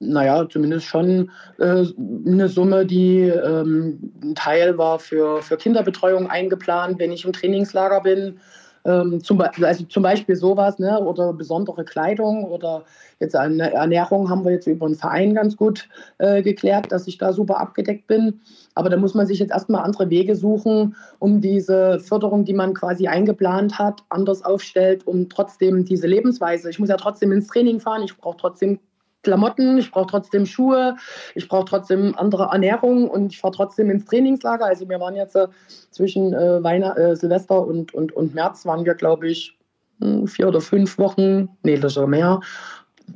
Naja, zumindest schon äh, eine Summe, die ähm, ein Teil war für, für Kinderbetreuung eingeplant, wenn ich im Trainingslager bin. Ähm, zum, also zum Beispiel sowas, ne, oder besondere Kleidung oder jetzt eine Ernährung haben wir jetzt über einen Verein ganz gut äh, geklärt, dass ich da super abgedeckt bin. Aber da muss man sich jetzt erstmal andere Wege suchen, um diese Förderung, die man quasi eingeplant hat, anders aufstellt, um trotzdem diese Lebensweise. Ich muss ja trotzdem ins Training fahren, ich brauche trotzdem Klamotten, ich brauche trotzdem Schuhe, ich brauche trotzdem andere Ernährung und ich fahre trotzdem ins Trainingslager. Also wir waren jetzt äh, zwischen äh, Weihnacht, äh, Silvester und, und, und März waren wir, glaube ich, hm, vier oder fünf Wochen, nee, das ist mehr,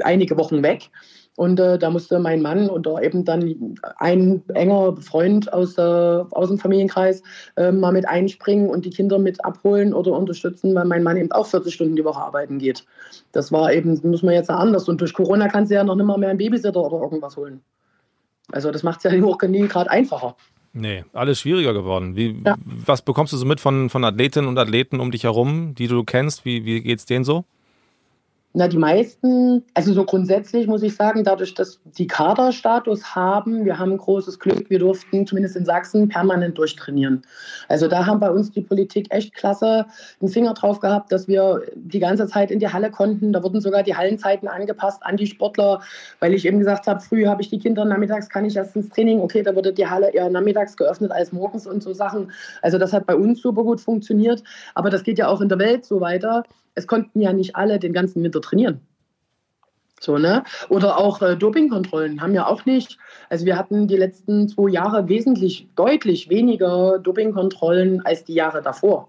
einige Wochen weg. Und äh, da musste mein Mann oder eben dann ein enger Freund aus, äh, aus dem Familienkreis äh, mal mit einspringen und die Kinder mit abholen oder unterstützen, weil mein Mann eben auch 40 Stunden die Woche arbeiten geht. Das war eben, muss man jetzt anders. Und durch Corona kannst du ja noch nicht mal mehr einen Babysitter oder irgendwas holen. Also das macht es ja auch nie gerade einfacher. Nee, alles schwieriger geworden. Wie, ja. Was bekommst du so mit von, von Athletinnen und Athleten um dich herum, die du kennst? Wie, wie geht es denen so? Na, die meisten, also so grundsätzlich muss ich sagen, dadurch, dass die Kaderstatus haben, wir haben großes Glück, wir durften zumindest in Sachsen permanent durchtrainieren. Also da haben bei uns die Politik echt klasse den Finger drauf gehabt, dass wir die ganze Zeit in die Halle konnten. Da wurden sogar die Hallenzeiten angepasst an die Sportler, weil ich eben gesagt habe, früh habe ich die Kinder, nachmittags kann ich erst ins Training. Okay, da wurde die Halle eher nachmittags geöffnet als morgens und so Sachen. Also das hat bei uns super gut funktioniert. Aber das geht ja auch in der Welt so weiter es konnten ja nicht alle den ganzen Winter trainieren. So, ne? Oder auch äh, Dopingkontrollen haben ja auch nicht. Also wir hatten die letzten zwei Jahre wesentlich deutlich weniger Dopingkontrollen als die Jahre davor.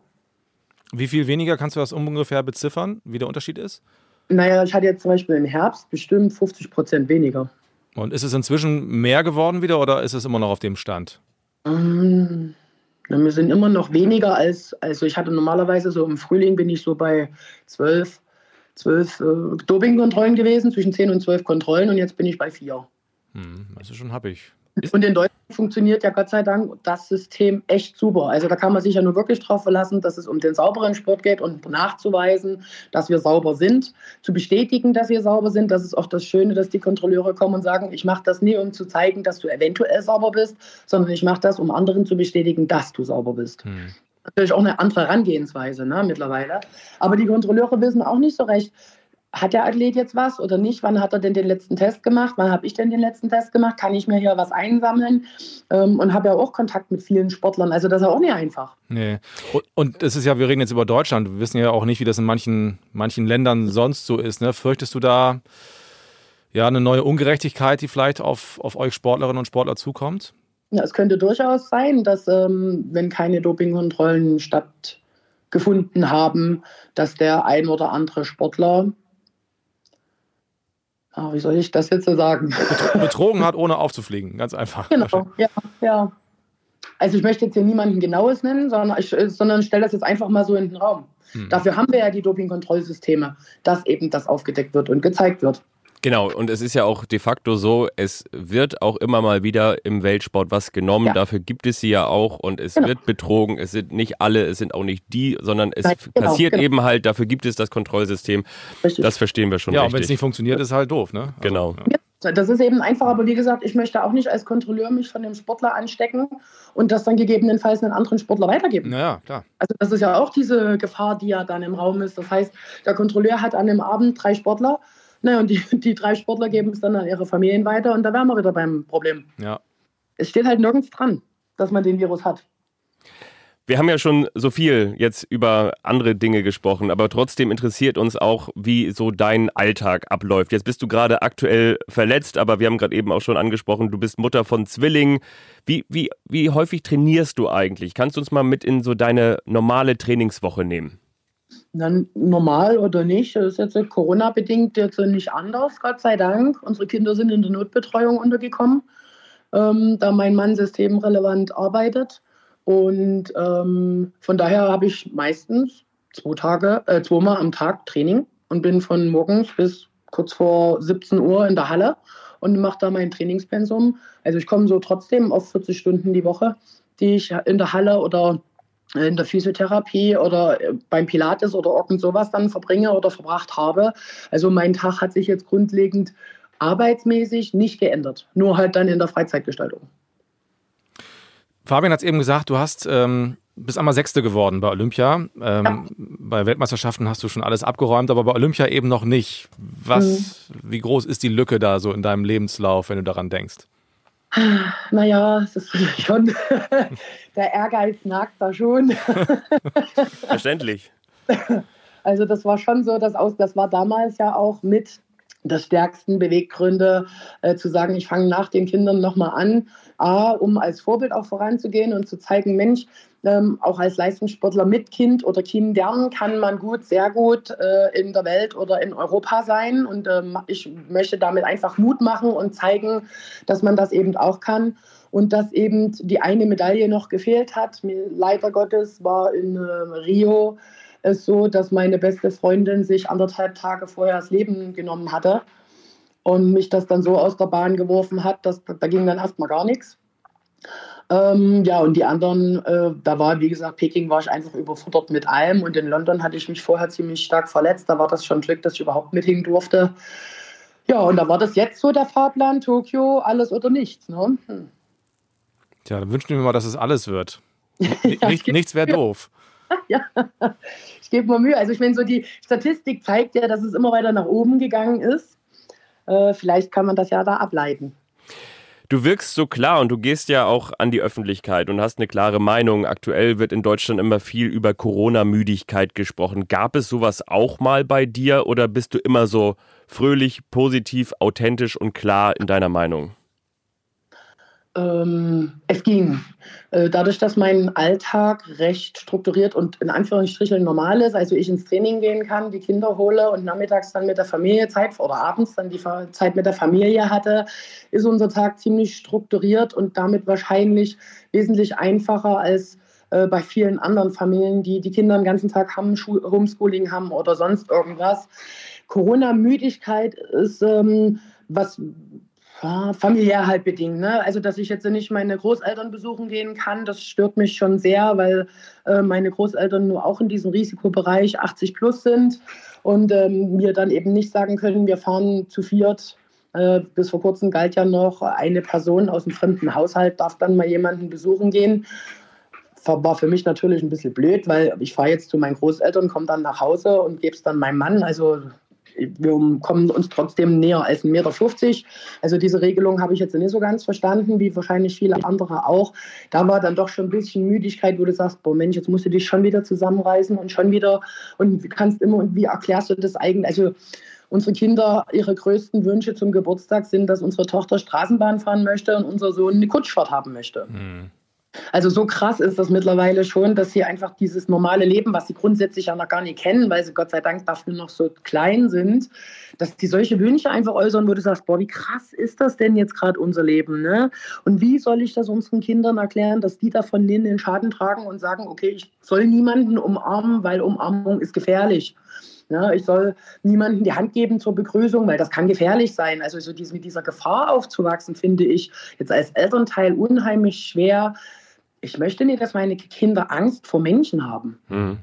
Wie viel weniger kannst du das ungefähr beziffern, wie der Unterschied ist? Naja, ich hatte jetzt zum Beispiel im Herbst bestimmt 50 Prozent weniger. Und ist es inzwischen mehr geworden wieder oder ist es immer noch auf dem Stand? Ähm, wir sind immer noch weniger als, also ich hatte normalerweise so im Frühling bin ich so bei zwölf, zwölf äh, Dopingkontrollen gewesen, zwischen zehn und zwölf Kontrollen und jetzt bin ich bei vier. Hm, das ist schon happig. Und in Deutschland funktioniert ja Gott sei Dank das System echt super. Also da kann man sich ja nur wirklich darauf verlassen, dass es um den sauberen Sport geht und nachzuweisen, dass wir sauber sind, zu bestätigen, dass wir sauber sind. Das ist auch das Schöne, dass die Kontrolleure kommen und sagen, ich mache das nie, um zu zeigen, dass du eventuell sauber bist, sondern ich mache das, um anderen zu bestätigen, dass du sauber bist. Hm. Natürlich auch eine andere Herangehensweise ne, mittlerweile. Aber die Kontrolleure wissen auch nicht so recht, hat der Athlet jetzt was oder nicht? Wann hat er denn den letzten Test gemacht? Wann habe ich denn den letzten Test gemacht? Kann ich mir hier was einsammeln? Ähm, und habe ja auch Kontakt mit vielen Sportlern. Also das ist auch nicht einfach. Nee. Und es ist ja, wir reden jetzt über Deutschland. Wir wissen ja auch nicht, wie das in manchen, manchen Ländern sonst so ist. Ne? Fürchtest du da ja eine neue Ungerechtigkeit, die vielleicht auf, auf euch Sportlerinnen und Sportler zukommt? Ja, es könnte durchaus sein, dass ähm, wenn keine Dopingkontrollen stattgefunden haben, dass der ein oder andere Sportler Ah, wie soll ich das jetzt so sagen? Betrogen hat, ohne aufzufliegen, ganz einfach. Genau, ja, ja. Also ich möchte jetzt hier niemanden genaues nennen, sondern ich sondern stelle das jetzt einfach mal so in den Raum. Hm. Dafür haben wir ja die Dopingkontrollsysteme, dass eben das aufgedeckt wird und gezeigt wird. Genau, und es ist ja auch de facto so, es wird auch immer mal wieder im Weltsport was genommen. Ja. Dafür gibt es sie ja auch und es genau. wird betrogen. Es sind nicht alle, es sind auch nicht die, sondern es genau, passiert genau. eben halt. Dafür gibt es das Kontrollsystem. Richtig. Das verstehen wir schon. Ja, richtig. und wenn es nicht funktioniert, ist halt doof, ne? Also, genau. Ja. Das ist eben einfach, aber wie gesagt, ich möchte auch nicht als Kontrolleur mich von dem Sportler anstecken und das dann gegebenenfalls einen anderen Sportler weitergeben. Ja, klar. Also das ist ja auch diese Gefahr, die ja dann im Raum ist. Das heißt, der Kontrolleur hat an dem Abend drei Sportler naja, und die, die drei Sportler geben es dann an ihre Familien weiter und da wären wir wieder beim Problem. Ja. Es steht halt nirgends dran, dass man den Virus hat. Wir haben ja schon so viel jetzt über andere Dinge gesprochen, aber trotzdem interessiert uns auch, wie so dein Alltag abläuft. Jetzt bist du gerade aktuell verletzt, aber wir haben gerade eben auch schon angesprochen, du bist Mutter von Zwillingen. Wie, wie, wie häufig trainierst du eigentlich? Kannst du uns mal mit in so deine normale Trainingswoche nehmen? Dann normal oder nicht, das ist jetzt Corona-bedingt jetzt nicht anders, Gott sei Dank. Unsere Kinder sind in der Notbetreuung untergekommen, ähm, da mein Mann systemrelevant arbeitet. Und ähm, von daher habe ich meistens zwei Tage, äh, zweimal am Tag Training und bin von morgens bis kurz vor 17 Uhr in der Halle und mache da mein Trainingspensum. Also ich komme so trotzdem auf 40 Stunden die Woche, die ich in der Halle oder in der Physiotherapie oder äh, beim Pilates oder irgend sowas dann verbringe oder verbracht habe. Also mein Tag hat sich jetzt grundlegend arbeitsmäßig nicht geändert, nur halt dann in der Freizeitgestaltung. Fabian hat es eben gesagt, du hast ähm, bist einmal Sechste geworden bei Olympia. Ähm, ja. Bei Weltmeisterschaften hast du schon alles abgeräumt, aber bei Olympia eben noch nicht. Was, mhm. wie groß ist die Lücke da so in deinem Lebenslauf, wenn du daran denkst? Naja, es ist schon, der Ehrgeiz nagt da schon. Verständlich. Also das war schon so, dass aus, das war damals ja auch mit der stärksten Beweggründe äh, zu sagen, ich fange nach den Kindern nochmal an, A, um als Vorbild auch voranzugehen und zu zeigen, Mensch, ähm, auch als Leistungssportler mit Kind oder Kindern kann man gut, sehr gut äh, in der Welt oder in Europa sein. Und ähm, ich möchte damit einfach Mut machen und zeigen, dass man das eben auch kann. Und dass eben die eine Medaille noch gefehlt hat. Leider Gottes war in äh, Rio es so, dass meine beste Freundin sich anderthalb Tage vorher das Leben genommen hatte und mich das dann so aus der Bahn geworfen hat, dass da ging dann erstmal gar nichts. Ähm, ja, und die anderen, äh, da war, wie gesagt, Peking war ich einfach überfuttert mit allem und in London hatte ich mich vorher ziemlich stark verletzt. Da war das schon Glück, dass ich überhaupt mithin durfte. Ja, und da war das jetzt so der Fahrplan, Tokio, alles oder nichts. Ne? Hm. Tja, dann wünschen wir mal, dass es alles wird. ja, Nicht, nichts wäre doof. ja, ich gebe mir Mühe. Also ich meine, so die Statistik zeigt ja, dass es immer weiter nach oben gegangen ist. Äh, vielleicht kann man das ja da ableiten. Du wirkst so klar und du gehst ja auch an die Öffentlichkeit und hast eine klare Meinung. Aktuell wird in Deutschland immer viel über Corona-Müdigkeit gesprochen. Gab es sowas auch mal bei dir oder bist du immer so fröhlich, positiv, authentisch und klar in deiner Meinung? Ähm, es ging. Äh, dadurch, dass mein Alltag recht strukturiert und in Anführungsstrichen normal ist, also ich ins Training gehen kann, die Kinder hole und nachmittags dann mit der Familie Zeit oder abends dann die Zeit mit der Familie hatte, ist unser Tag ziemlich strukturiert und damit wahrscheinlich wesentlich einfacher als äh, bei vielen anderen Familien, die die Kinder den ganzen Tag haben, Homeschooling haben oder sonst irgendwas. Corona-Müdigkeit ist ähm, was ja, familiär halt bedingt. Ne? Also, dass ich jetzt nicht meine Großeltern besuchen gehen kann, das stört mich schon sehr, weil äh, meine Großeltern nur auch in diesem Risikobereich 80 plus sind und ähm, mir dann eben nicht sagen können, wir fahren zu viert. Äh, bis vor kurzem galt ja noch, eine Person aus einem fremden Haushalt darf dann mal jemanden besuchen gehen. War für mich natürlich ein bisschen blöd, weil ich fahre jetzt zu meinen Großeltern, komme dann nach Hause und gebe es dann meinem Mann. Also wir kommen uns trotzdem näher als 1,50 Meter. Also diese Regelung habe ich jetzt nicht so ganz verstanden, wie wahrscheinlich viele andere auch. Da war dann doch schon ein bisschen Müdigkeit, wo du sagst, boah Mensch, jetzt musst du dich schon wieder zusammenreißen und schon wieder und kannst immer und wie erklärst du das eigentlich? Also unsere Kinder, ihre größten Wünsche zum Geburtstag sind, dass unsere Tochter Straßenbahn fahren möchte und unser Sohn eine Kutschfahrt haben möchte. Mhm. Also so krass ist das mittlerweile schon, dass sie einfach dieses normale Leben, was sie grundsätzlich ja noch gar nicht kennen, weil sie Gott sei Dank dafür noch so klein sind, dass die solche Wünsche einfach äußern, wo du sagst, boah, wie krass ist das denn jetzt gerade unser Leben? Ne? Und wie soll ich das unseren Kindern erklären, dass die davon den Schaden tragen und sagen, okay, ich soll niemanden umarmen, weil Umarmung ist gefährlich. Ja, ich soll niemandem die Hand geben zur Begrüßung, weil das kann gefährlich sein. Also so mit dieser Gefahr aufzuwachsen, finde ich jetzt als Elternteil unheimlich schwer, ich möchte nicht, dass meine Kinder Angst vor Menschen haben. Mhm.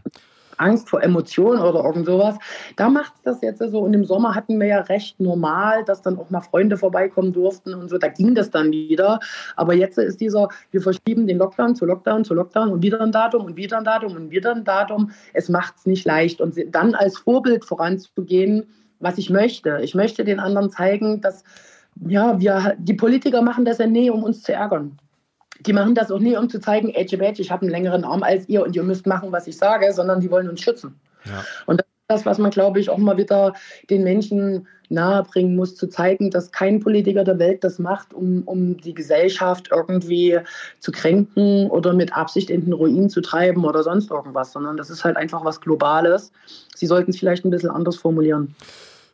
Angst vor Emotionen oder irgend sowas. Da macht es das jetzt so. Und im Sommer hatten wir ja recht normal, dass dann auch mal Freunde vorbeikommen durften und so. Da ging das dann wieder. Aber jetzt ist dieser, wir verschieben den Lockdown zu Lockdown zu Lockdown und wieder ein Datum und wieder ein Datum und wieder ein Datum. Es macht es nicht leicht. Und dann als Vorbild voranzugehen, was ich möchte. Ich möchte den anderen zeigen, dass ja, wir, die Politiker machen das ja nie, um uns zu ärgern die machen das auch nie, um zu zeigen, Edge Badge, ich habe einen längeren Arm als ihr und ihr müsst machen, was ich sage, sondern die wollen uns schützen. Ja. Und das ist das, was man, glaube ich, auch mal wieder den Menschen nahebringen muss, zu zeigen, dass kein Politiker der Welt das macht, um, um die Gesellschaft irgendwie zu kränken oder mit Absicht in den Ruin zu treiben oder sonst irgendwas, sondern das ist halt einfach was Globales. Sie sollten es vielleicht ein bisschen anders formulieren.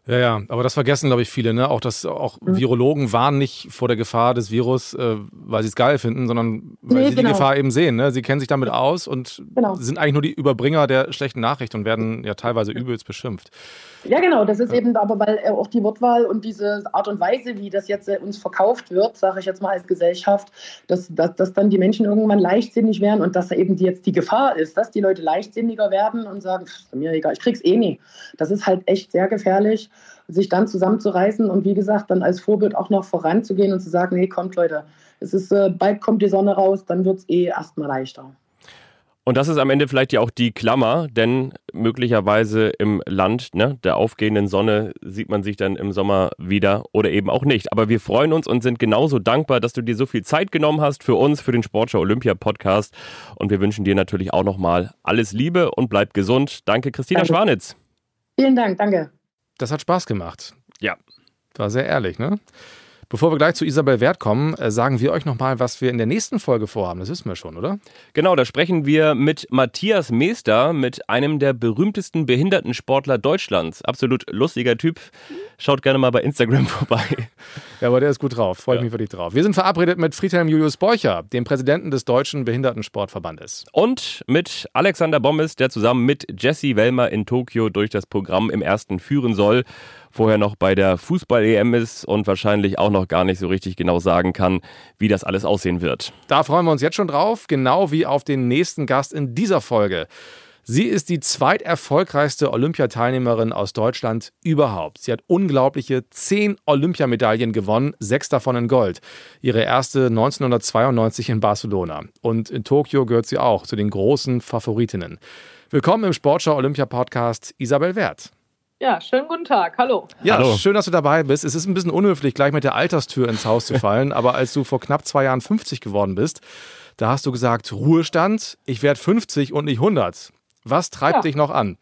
Ja, ja, aber das vergessen, glaube ich, viele, ne? Auch dass auch mhm. Virologen warnen nicht vor der Gefahr des Virus, äh, weil sie es geil finden, sondern weil nee, sie genau. die Gefahr eben sehen. Ne? Sie kennen sich damit aus und genau. sind eigentlich nur die Überbringer der schlechten Nachricht und werden ja teilweise übelst beschimpft. Ja, genau, das ist eben aber, weil auch die Wortwahl und diese Art und Weise, wie das jetzt äh, uns verkauft wird, sage ich jetzt mal als Gesellschaft, dass, dass, dass dann die Menschen irgendwann leichtsinnig werden und dass eben die jetzt die Gefahr ist, dass die Leute leichtsinniger werden und sagen, mir egal, ich krieg's eh nie. Das ist halt echt sehr gefährlich, sich dann zusammenzureißen und wie gesagt, dann als Vorbild auch noch voranzugehen und zu sagen, hey, kommt Leute, es ist, äh, bald kommt die Sonne raus, dann wird es eh erstmal leichter. Und das ist am Ende vielleicht ja auch die Klammer, denn möglicherweise im Land ne, der aufgehenden Sonne sieht man sich dann im Sommer wieder oder eben auch nicht. Aber wir freuen uns und sind genauso dankbar, dass du dir so viel Zeit genommen hast für uns, für den Sportschau Olympia Podcast. Und wir wünschen dir natürlich auch nochmal alles Liebe und bleib gesund. Danke, Christina danke. Schwanitz. Vielen Dank, danke. Das hat Spaß gemacht. Ja. War sehr ehrlich, ne? Bevor wir gleich zu Isabel Wert kommen, äh, sagen wir euch nochmal, was wir in der nächsten Folge vorhaben. Das wissen wir schon, oder? Genau, da sprechen wir mit Matthias Meester, mit einem der berühmtesten Behindertensportler Deutschlands. Absolut lustiger Typ. Schaut gerne mal bei Instagram vorbei. Ja, aber der ist gut drauf. Freue ich ja. mich wirklich drauf. Wir sind verabredet mit Friedhelm Julius Borcher, dem Präsidenten des Deutschen Behindertensportverbandes. Und mit Alexander Bommes, der zusammen mit Jesse Wellmer in Tokio durch das Programm im ersten führen soll vorher noch bei der Fußball-EM ist und wahrscheinlich auch noch gar nicht so richtig genau sagen kann, wie das alles aussehen wird. Da freuen wir uns jetzt schon drauf, genau wie auf den nächsten Gast in dieser Folge. Sie ist die zweiterfolgreichste Olympiateilnehmerin aus Deutschland überhaupt. Sie hat unglaubliche zehn Olympiamedaillen gewonnen, sechs davon in Gold. Ihre erste 1992 in Barcelona. Und in Tokio gehört sie auch zu den großen Favoritinnen. Willkommen im Sportschau Olympia Podcast Isabel Wert. Ja, schönen guten Tag. Hallo. Ja, Hallo. schön, dass du dabei bist. Es ist ein bisschen unhöflich, gleich mit der Alterstür ins Haus zu fallen, aber als du vor knapp zwei Jahren 50 geworden bist, da hast du gesagt, Ruhestand, ich werde 50 und nicht 100. Was treibt ja. dich noch an?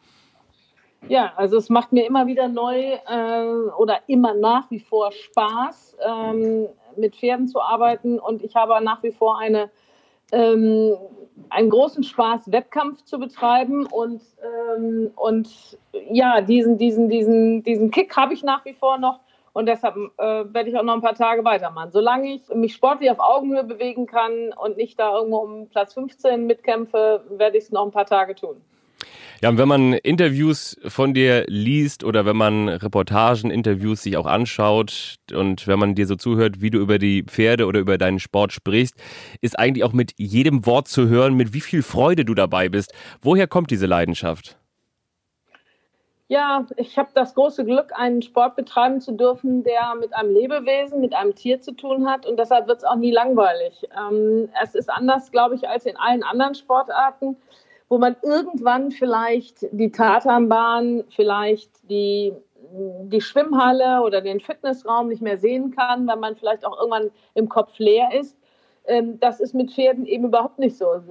Ja, also es macht mir immer wieder neu äh, oder immer nach wie vor Spaß, ähm, mit Pferden zu arbeiten und ich habe nach wie vor eine ähm, einen großen Spaß, Wettkampf zu betreiben und, ähm, und ja, diesen, diesen, diesen, diesen Kick habe ich nach wie vor noch und deshalb äh, werde ich auch noch ein paar Tage weitermachen. Solange ich mich sportlich auf Augenhöhe bewegen kann und nicht da irgendwo um Platz 15 mitkämpfe, werde ich es noch ein paar Tage tun. Ja, und wenn man Interviews von dir liest oder wenn man Reportagen, Interviews sich auch anschaut und wenn man dir so zuhört, wie du über die Pferde oder über deinen Sport sprichst, ist eigentlich auch mit jedem Wort zu hören, mit wie viel Freude du dabei bist. Woher kommt diese Leidenschaft? Ja, ich habe das große Glück, einen Sport betreiben zu dürfen, der mit einem Lebewesen, mit einem Tier zu tun hat. Und deshalb wird es auch nie langweilig. Ähm, es ist anders, glaube ich, als in allen anderen Sportarten wo man irgendwann vielleicht die Tatanbahn, vielleicht die, die Schwimmhalle oder den Fitnessraum nicht mehr sehen kann, weil man vielleicht auch irgendwann im Kopf leer ist. Ähm, das ist mit Pferden eben überhaupt nicht so.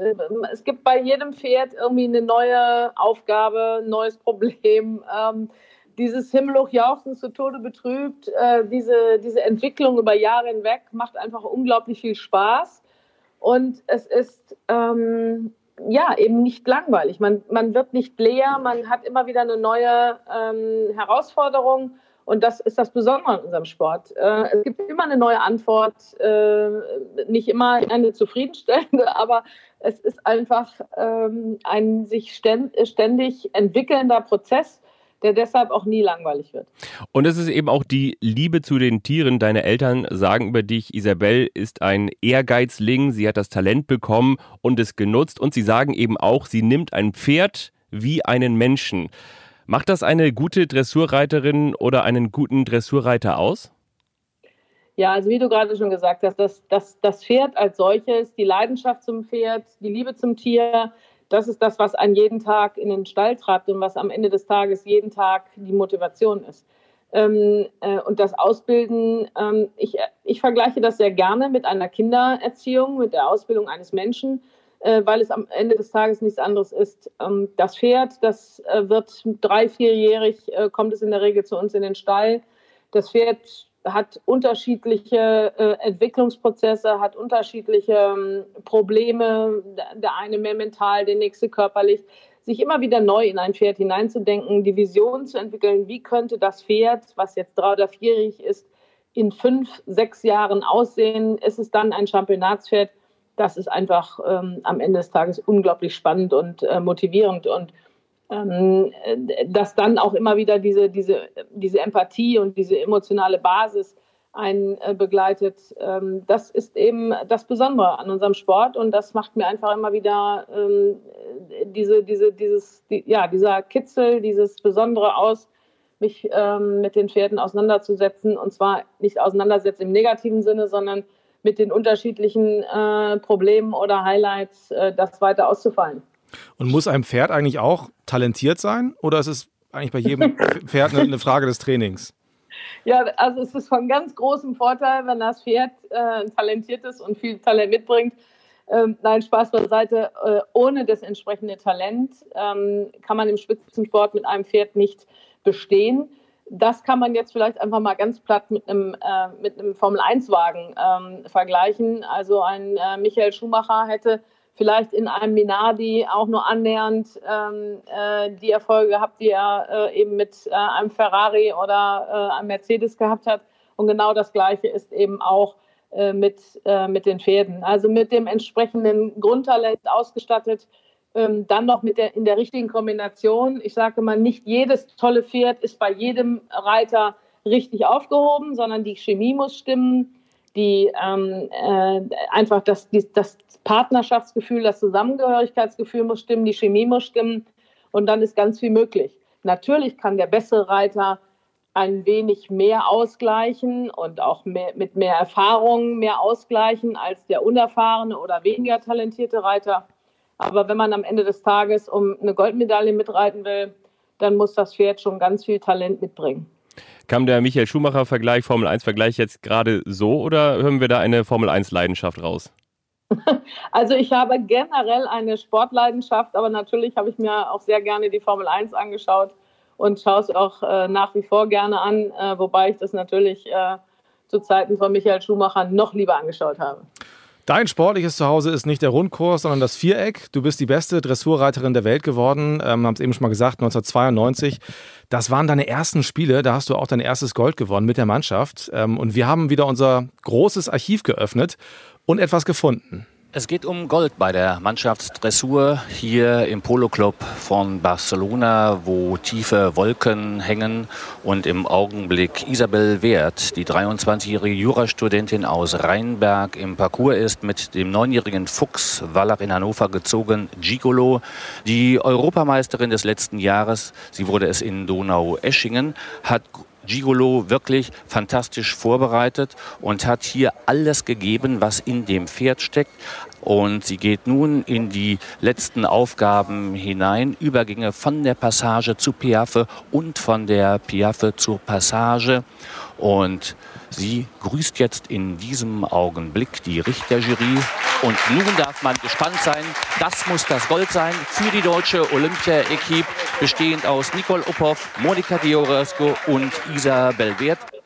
Es gibt bei jedem Pferd irgendwie eine neue Aufgabe, ein neues Problem. Ähm, dieses Himmelhoch jauchzen zu Tode betrübt, äh, diese, diese Entwicklung über Jahre hinweg macht einfach unglaublich viel Spaß. Und es ist ähm, ja eben nicht langweilig. Man, man wird nicht leer, man hat immer wieder eine neue ähm, Herausforderung. Und das ist das Besondere an unserem Sport. Äh, es gibt immer eine neue Antwort, äh, nicht immer eine zufriedenstellende, aber es ist einfach ähm, ein sich ständig entwickelnder Prozess der deshalb auch nie langweilig wird. Und es ist eben auch die Liebe zu den Tieren. Deine Eltern sagen über dich, Isabel ist ein Ehrgeizling, sie hat das Talent bekommen und es genutzt. Und sie sagen eben auch, sie nimmt ein Pferd wie einen Menschen. Macht das eine gute Dressurreiterin oder einen guten Dressurreiter aus? Ja, also wie du gerade schon gesagt hast, das, das, das Pferd als solches, die Leidenschaft zum Pferd, die Liebe zum Tier, das ist das, was einen jeden Tag in den Stall treibt und was am Ende des Tages jeden Tag die Motivation ist. Ähm, äh, und das Ausbilden, ähm, ich, ich vergleiche das sehr gerne mit einer Kindererziehung, mit der Ausbildung eines Menschen, weil es am Ende des Tages nichts anderes ist. Ähm, das Pferd, das äh, wird drei, vierjährig, äh, kommt es in der Regel zu uns in den Stall. Das Pferd hat unterschiedliche äh, Entwicklungsprozesse, hat unterschiedliche ähm, Probleme, der eine mehr mental, der nächste körperlich, sich immer wieder neu in ein Pferd hineinzudenken, die Vision zu entwickeln, wie könnte das Pferd, was jetzt drei- oder vierjährig ist, in fünf, sechs Jahren aussehen? Ist es dann ein Championatspferd? Das ist einfach ähm, am Ende des Tages unglaublich spannend und äh, motivierend und ähm, dass dann auch immer wieder diese, diese, diese Empathie und diese emotionale Basis einen äh, begleitet. Ähm, das ist eben das Besondere an unserem Sport und das macht mir einfach immer wieder ähm, diese, diese, dieses, die, ja, dieser Kitzel, dieses Besondere aus, mich ähm, mit den Pferden auseinanderzusetzen und zwar nicht auseinandersetzen im negativen Sinne, sondern mit den unterschiedlichen äh, Problemen oder Highlights äh, das weiter auszufallen. Und muss ein Pferd eigentlich auch talentiert sein oder ist es eigentlich bei jedem Pferd eine Frage des Trainings? Ja, also es ist von ganz großem Vorteil, wenn das Pferd äh, talentiert ist und viel Talent mitbringt. Ähm, nein, Spaß beiseite. Äh, ohne das entsprechende Talent ähm, kann man im Spitzensport mit einem Pferd nicht bestehen. Das kann man jetzt vielleicht einfach mal ganz platt mit einem, äh, mit einem Formel-1-Wagen ähm, vergleichen. Also ein äh, Michael Schumacher hätte vielleicht in einem Minardi auch nur annähernd ähm, äh, die Erfolge gehabt, die er äh, eben mit äh, einem Ferrari oder äh, einem Mercedes gehabt hat. Und genau das Gleiche ist eben auch mit, mit den Pferden. Also mit dem entsprechenden Grundtalent ausgestattet, ähm, dann noch mit der, in der richtigen Kombination. Ich sage mal, nicht jedes tolle Pferd ist bei jedem Reiter richtig aufgehoben, sondern die Chemie muss stimmen die ähm, äh, einfach das, die, das Partnerschaftsgefühl, das Zusammengehörigkeitsgefühl muss stimmen, die Chemie muss stimmen und dann ist ganz viel möglich. Natürlich kann der bessere Reiter ein wenig mehr ausgleichen und auch mehr, mit mehr Erfahrung mehr ausgleichen als der unerfahrene oder weniger talentierte Reiter. Aber wenn man am Ende des Tages um eine Goldmedaille mitreiten will, dann muss das Pferd schon ganz viel Talent mitbringen. Kam der Michael Schumacher-Vergleich, Formel-1-Vergleich jetzt gerade so oder hören wir da eine Formel-1-Leidenschaft raus? Also ich habe generell eine Sportleidenschaft, aber natürlich habe ich mir auch sehr gerne die Formel 1 angeschaut und schaue es auch äh, nach wie vor gerne an, äh, wobei ich das natürlich äh, zu Zeiten von Michael Schumacher noch lieber angeschaut habe. Dein sportliches Zuhause ist nicht der Rundkurs, sondern das Viereck. Du bist die beste Dressurreiterin der Welt geworden, ähm, haben es eben schon mal gesagt, 1992. Das waren deine ersten Spiele, da hast du auch dein erstes Gold gewonnen mit der Mannschaft. Ähm, und wir haben wieder unser großes Archiv geöffnet und etwas gefunden. Es geht um Gold bei der Mannschaftsdressur hier im Polo Club von Barcelona, wo tiefe Wolken hängen und im Augenblick Isabel Wert, die 23-jährige Jurastudentin aus Rheinberg im Parcours ist, mit dem neunjährigen Fuchs Wallach in Hannover gezogen, Gigolo, die Europameisterin des letzten Jahres, sie wurde es in Donau-Eschingen, hat Gigolo wirklich fantastisch vorbereitet und hat hier alles gegeben, was in dem Pferd steckt. Und sie geht nun in die letzten Aufgaben hinein, Übergänge von der Passage zu Piaffe und von der Piaffe zur Passage. Und sie grüßt jetzt in diesem Augenblick die Richterjury. Und nun darf man gespannt sein. Das muss das Gold sein für die deutsche Olympia-Equipe, bestehend aus Nicole Uphoff, Monika Dioresco und Isabel Wert.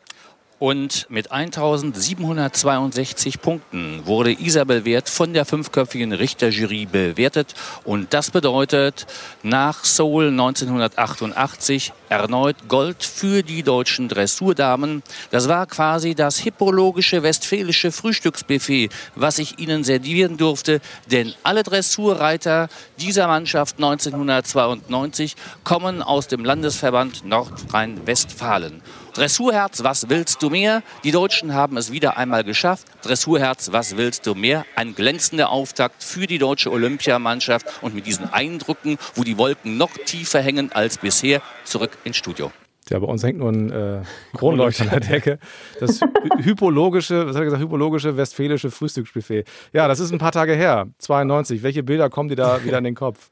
Und mit 1762 Punkten wurde Isabel Wert von der fünfköpfigen Richterjury bewertet. Und das bedeutet nach Seoul 1988 erneut Gold für die deutschen Dressurdamen. Das war quasi das hippologische westfälische Frühstücksbuffet, was ich Ihnen servieren durfte. Denn alle Dressurreiter dieser Mannschaft 1992 kommen aus dem Landesverband Nordrhein-Westfalen. Dressurherz, was willst du mehr? Die Deutschen haben es wieder einmal geschafft. Dressurherz, was willst du mehr? Ein glänzender Auftakt für die deutsche Olympiamannschaft und mit diesen Eindrücken, wo die Wolken noch tiefer hängen als bisher, zurück ins Studio. Ja, bei uns hängt nur ein äh, Kronleuchter an der Decke. Das hypologische, was hat er gesagt, hypologische westfälische Frühstücksbuffet. Ja, das ist ein paar Tage her, 92. Welche Bilder kommen dir da wieder in den Kopf?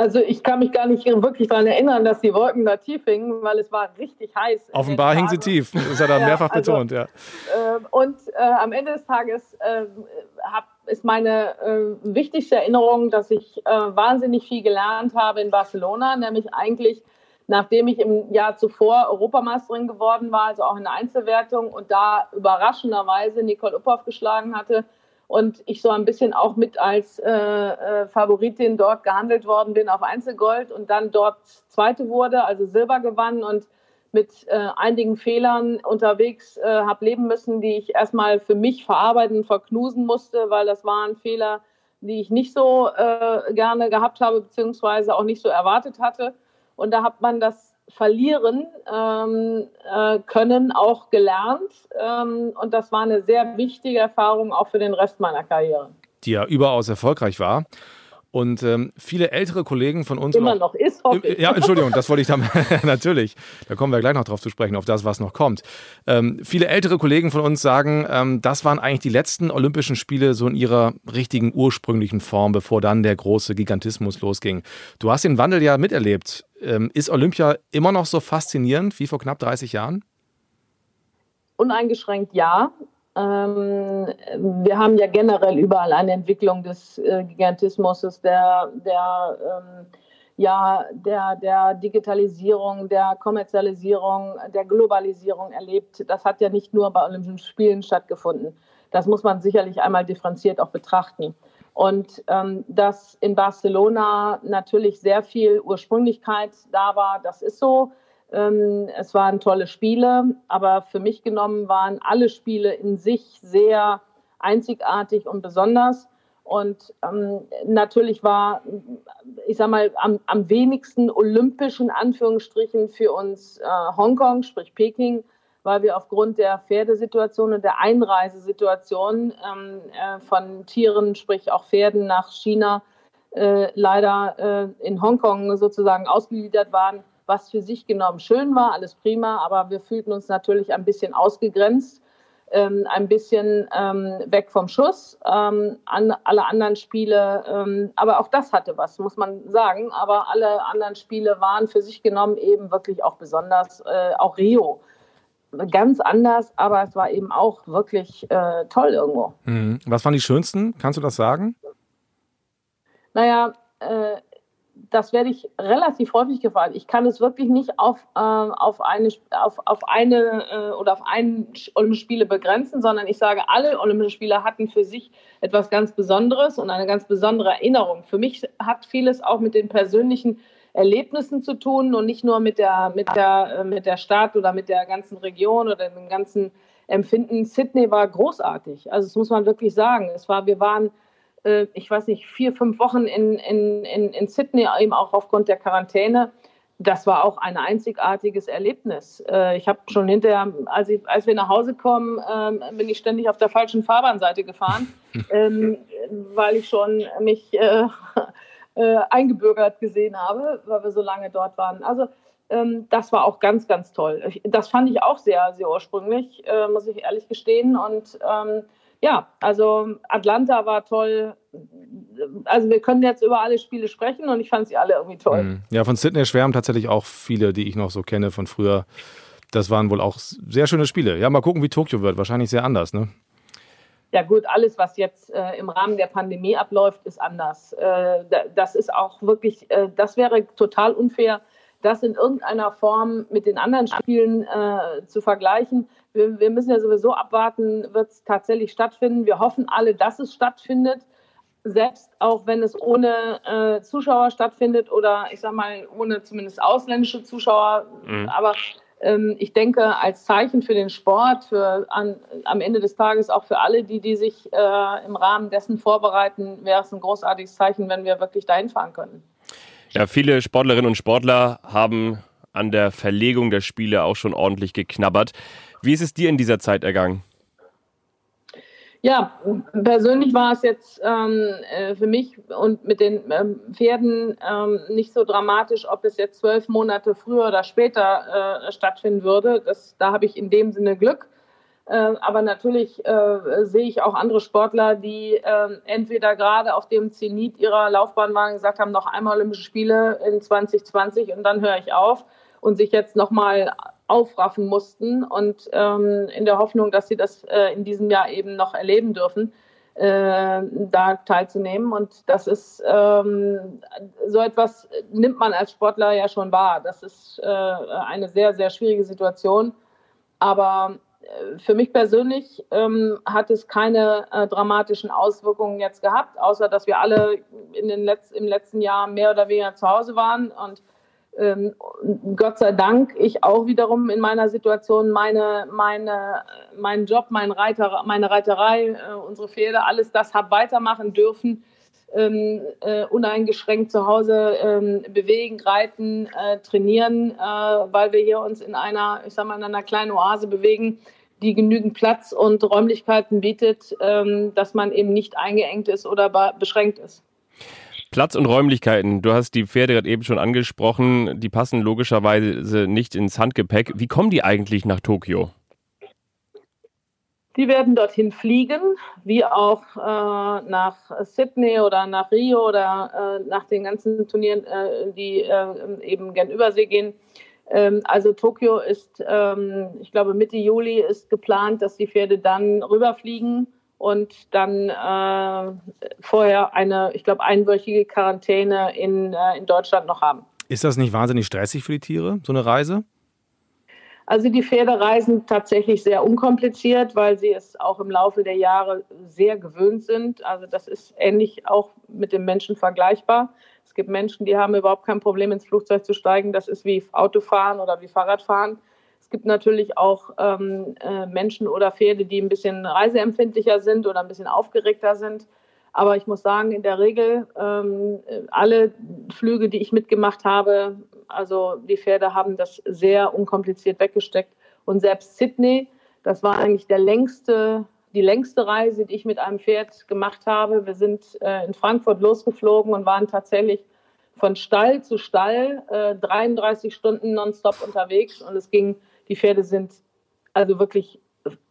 Also ich kann mich gar nicht wirklich daran erinnern, dass die Wolken da tief hingen, weil es war richtig heiß. Offenbar hingen sie tief. Das hat er ja, mehrfach also, betont, ja. Äh, und äh, am Ende des Tages äh, hab, ist meine äh, wichtigste Erinnerung, dass ich äh, wahnsinnig viel gelernt habe in Barcelona, nämlich eigentlich nachdem ich im Jahr zuvor Europameisterin geworden war, also auch in der Einzelwertung und da überraschenderweise Nicole Uphoff geschlagen hatte, und ich so ein bisschen auch mit als äh, äh, Favoritin dort gehandelt worden bin auf Einzelgold und dann dort Zweite wurde, also Silber gewann und mit äh, einigen Fehlern unterwegs äh, habe leben müssen, die ich erstmal für mich verarbeiten verknusen musste, weil das waren Fehler, die ich nicht so äh, gerne gehabt habe, beziehungsweise auch nicht so erwartet hatte. Und da hat man das verlieren ähm, äh, können, auch gelernt. Ähm, und das war eine sehr wichtige Erfahrung auch für den Rest meiner Karriere. Die ja überaus erfolgreich war. Und ähm, viele ältere Kollegen von uns. Immer noch, noch ist, hoffe ich. Ja, Entschuldigung, das wollte ich dann natürlich. Da kommen wir gleich noch drauf zu sprechen, auf das, was noch kommt. Ähm, viele ältere Kollegen von uns sagen, ähm, das waren eigentlich die letzten Olympischen Spiele so in ihrer richtigen ursprünglichen Form, bevor dann der große Gigantismus losging. Du hast den Wandel ja miterlebt. Ähm, ist Olympia immer noch so faszinierend wie vor knapp 30 Jahren? Uneingeschränkt ja. Ähm, wir haben ja generell überall eine Entwicklung des äh, Gigantismus, der, der, ähm, ja, der, der Digitalisierung, der Kommerzialisierung, der Globalisierung erlebt. Das hat ja nicht nur bei Olympischen Spielen stattgefunden. Das muss man sicherlich einmal differenziert auch betrachten. Und ähm, dass in Barcelona natürlich sehr viel Ursprünglichkeit da war, das ist so. Ähm, es waren tolle Spiele, aber für mich genommen waren alle Spiele in sich sehr einzigartig und besonders. Und ähm, natürlich war, ich sag mal, am, am wenigsten olympischen Anführungsstrichen für uns äh, Hongkong, sprich Peking, weil wir aufgrund der Pferdesituation und der Einreisesituation ähm, äh, von Tieren, sprich auch Pferden nach China, äh, leider äh, in Hongkong sozusagen ausgegliedert waren was für sich genommen schön war, alles prima, aber wir fühlten uns natürlich ein bisschen ausgegrenzt, ähm, ein bisschen ähm, weg vom Schuss. Ähm, an, alle anderen Spiele, ähm, aber auch das hatte was, muss man sagen. Aber alle anderen Spiele waren für sich genommen eben wirklich auch besonders, äh, auch Rio. Ganz anders, aber es war eben auch wirklich äh, toll irgendwo. Mhm. Was waren die schönsten? Kannst du das sagen? Naja, äh, das werde ich relativ häufig gefragt. Ich kann es wirklich nicht auf, äh, auf eine, auf, auf eine äh, oder auf einen Olympische Spiele begrenzen, sondern ich sage, alle Olympische Spiele hatten für sich etwas ganz Besonderes und eine ganz besondere Erinnerung. Für mich hat vieles auch mit den persönlichen Erlebnissen zu tun und nicht nur mit der, mit der, äh, mit der Stadt oder mit der ganzen Region oder dem ganzen Empfinden. Sydney war großartig. Also das muss man wirklich sagen. Es war, wir waren äh, ich weiß nicht, vier, fünf Wochen in, in, in, in Sydney, eben auch aufgrund der Quarantäne. Das war auch ein einzigartiges Erlebnis. Äh, ich habe schon hinterher, als, ich, als wir nach Hause kommen, ähm, bin ich ständig auf der falschen Fahrbahnseite gefahren, ähm, weil ich schon mich äh, eingebürgert gesehen habe, weil wir so lange dort waren. Also Ähm, das war auch ganz, ganz toll. Das fand ich auch sehr, sehr ursprünglich, äh, muss ich ehrlich gestehen. Und ähm, ja, also Atlanta war toll. Also wir können jetzt über alle Spiele sprechen und ich fand sie alle irgendwie toll. Mhm. Ja, von Sydney schwärmen tatsächlich auch viele, die ich noch so kenne von früher. Das waren wohl auch sehr schöne Spiele. Ja, mal gucken, wie Tokio wird. Wahrscheinlich sehr anders, ne? Ja gut, alles, was jetzt äh, im Rahmen der Pandemie abläuft, ist anders. Äh, das ist auch wirklich, äh, das wäre total unfair, das in irgendeiner Form mit den anderen Spielen äh, zu vergleichen. Wir, wir, müssen ja sowieso abwarten, wird es tatsächlich stattfinden. Wir hoffen alle, dass es stattfindet, selbst auch wenn es ohne äh, Zuschauer stattfindet oder ich sage mal ohne zumindest ausländische Zuschauer. Mhm. Aber ich denke, als Zeichen für den Sport, für an, am Ende des Tages auch für alle, die, die sich äh, im Rahmen dessen vorbereiten, wäre es ein großartiges Zeichen, wenn wir wirklich dahin fahren können. Ja, viele Sportlerinnen und Sportler haben an der Verlegung der Spiele auch schon ordentlich geknabbert. Wie ist es dir in dieser Zeit ergangen? Ja, persönlich war es jetzt ähm, äh, für mich und mit den ähm, Pferden ähm, nicht so dramatisch, ob es jetzt zwölf Monate früher oder später äh, stattfinden würde. Das, da habe ich in dem Sinne Glück. Äh, aber natürlich äh, sehe ich auch andere Sportler, die äh, entweder gerade auf dem Zenit ihrer Laufbahn waren, gesagt haben, noch einmal Olympische Spiele in 2020 und dann höre ich auf und sich jetzt nochmal aufraffen mussten und ähm, in der Hoffnung, dass sie das äh, in diesem Jahr eben noch erleben dürfen, äh, da teilzunehmen. Und das ist ähm, so etwas nimmt man als Sportler ja schon wahr. Das ist äh, eine sehr, sehr schwierige Situation. Aber für mich persönlich ähm, hat es keine äh, dramatischen Auswirkungen jetzt gehabt, außer dass wir alle in den Letz-, im letzten Jahr mehr oder weniger zu Hause waren und ähm, Gott sei Dank ich auch wiederum in meiner Situation meine, meine, meinen Job, mein Reiter, meine Reiterei, äh, unsere Pferde, alles das habe weitermachen dürfen, ähm, äh, uneingeschränkt zu Hause ähm, bewegen, reiten, äh, trainieren, äh, weil wir hier uns in einer, ich sag mal, in einer kleinen Oase bewegen, die genügend Platz und Räumlichkeiten bietet, ähm, dass man eben nicht eingeengt ist oder beschränkt ist. Platz und Räumlichkeiten. Du hast die Pferde gerade eben schon angesprochen. Die passen logischerweise nicht ins Handgepäck. Wie kommen die eigentlich nach Tokio? Die werden dorthin fliegen, wie auch äh, nach Sydney oder nach Rio oder äh, nach den ganzen Turnieren, äh, die äh, eben gern Übersee gehen. Ähm, also Tokio ist, ähm, ich glaube Mitte Juli ist geplant, dass die Pferde dann rüberfliegen und dann äh, vorher eine, ich glaube, einwöchige Quarantäne in, äh, in Deutschland noch haben. Ist das nicht wahnsinnig stressig für die Tiere, so eine Reise? Also die Pferde reisen tatsächlich sehr unkompliziert, weil sie es auch im Laufe der Jahre sehr gewöhnt sind. Also das ist ähnlich auch mit dem Menschen vergleichbar. Es gibt Menschen, die haben überhaupt kein Problem, ins Flugzeug zu steigen. Das ist wie Autofahren oder wie Fahrradfahren. Es gibt natürlich auch ähm, äh, Menschen oder Pferde, die ein bisschen reiseempfindlicher sind oder ein bisschen aufgeregter sind. Aber ich muss sagen, in der Regel ähm, alle Flüge, die ich mitgemacht habe, also die Pferde haben das sehr unkompliziert weggesteckt. Und selbst Sydney, das war eigentlich der längste die längste Reise, die ich mit einem Pferd gemacht habe. Wir sind äh, in Frankfurt losgeflogen und waren tatsächlich von Stall zu Stall äh, 33 Stunden nonstop unterwegs und es ging, die Pferde sind also wirklich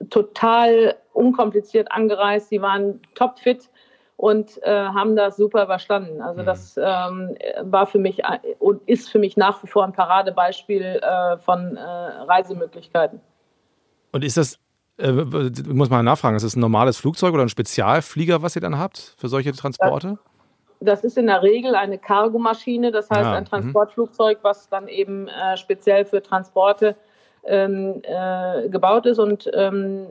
total unkompliziert angereist, sie waren topfit und äh, haben das super überstanden. Also mhm. das ähm, war für mich und ist für mich nach wie vor ein Paradebeispiel äh, von äh, Reisemöglichkeiten. Und ist das äh, muss mal nachfragen, ist das ein normales Flugzeug oder ein Spezialflieger, was ihr dann habt für solche Transporte? Das ist in der Regel eine Cargomaschine, das heißt ja. ein mhm. Transportflugzeug, was dann eben äh, speziell für Transporte ähm, äh, gebaut ist. Und ähm,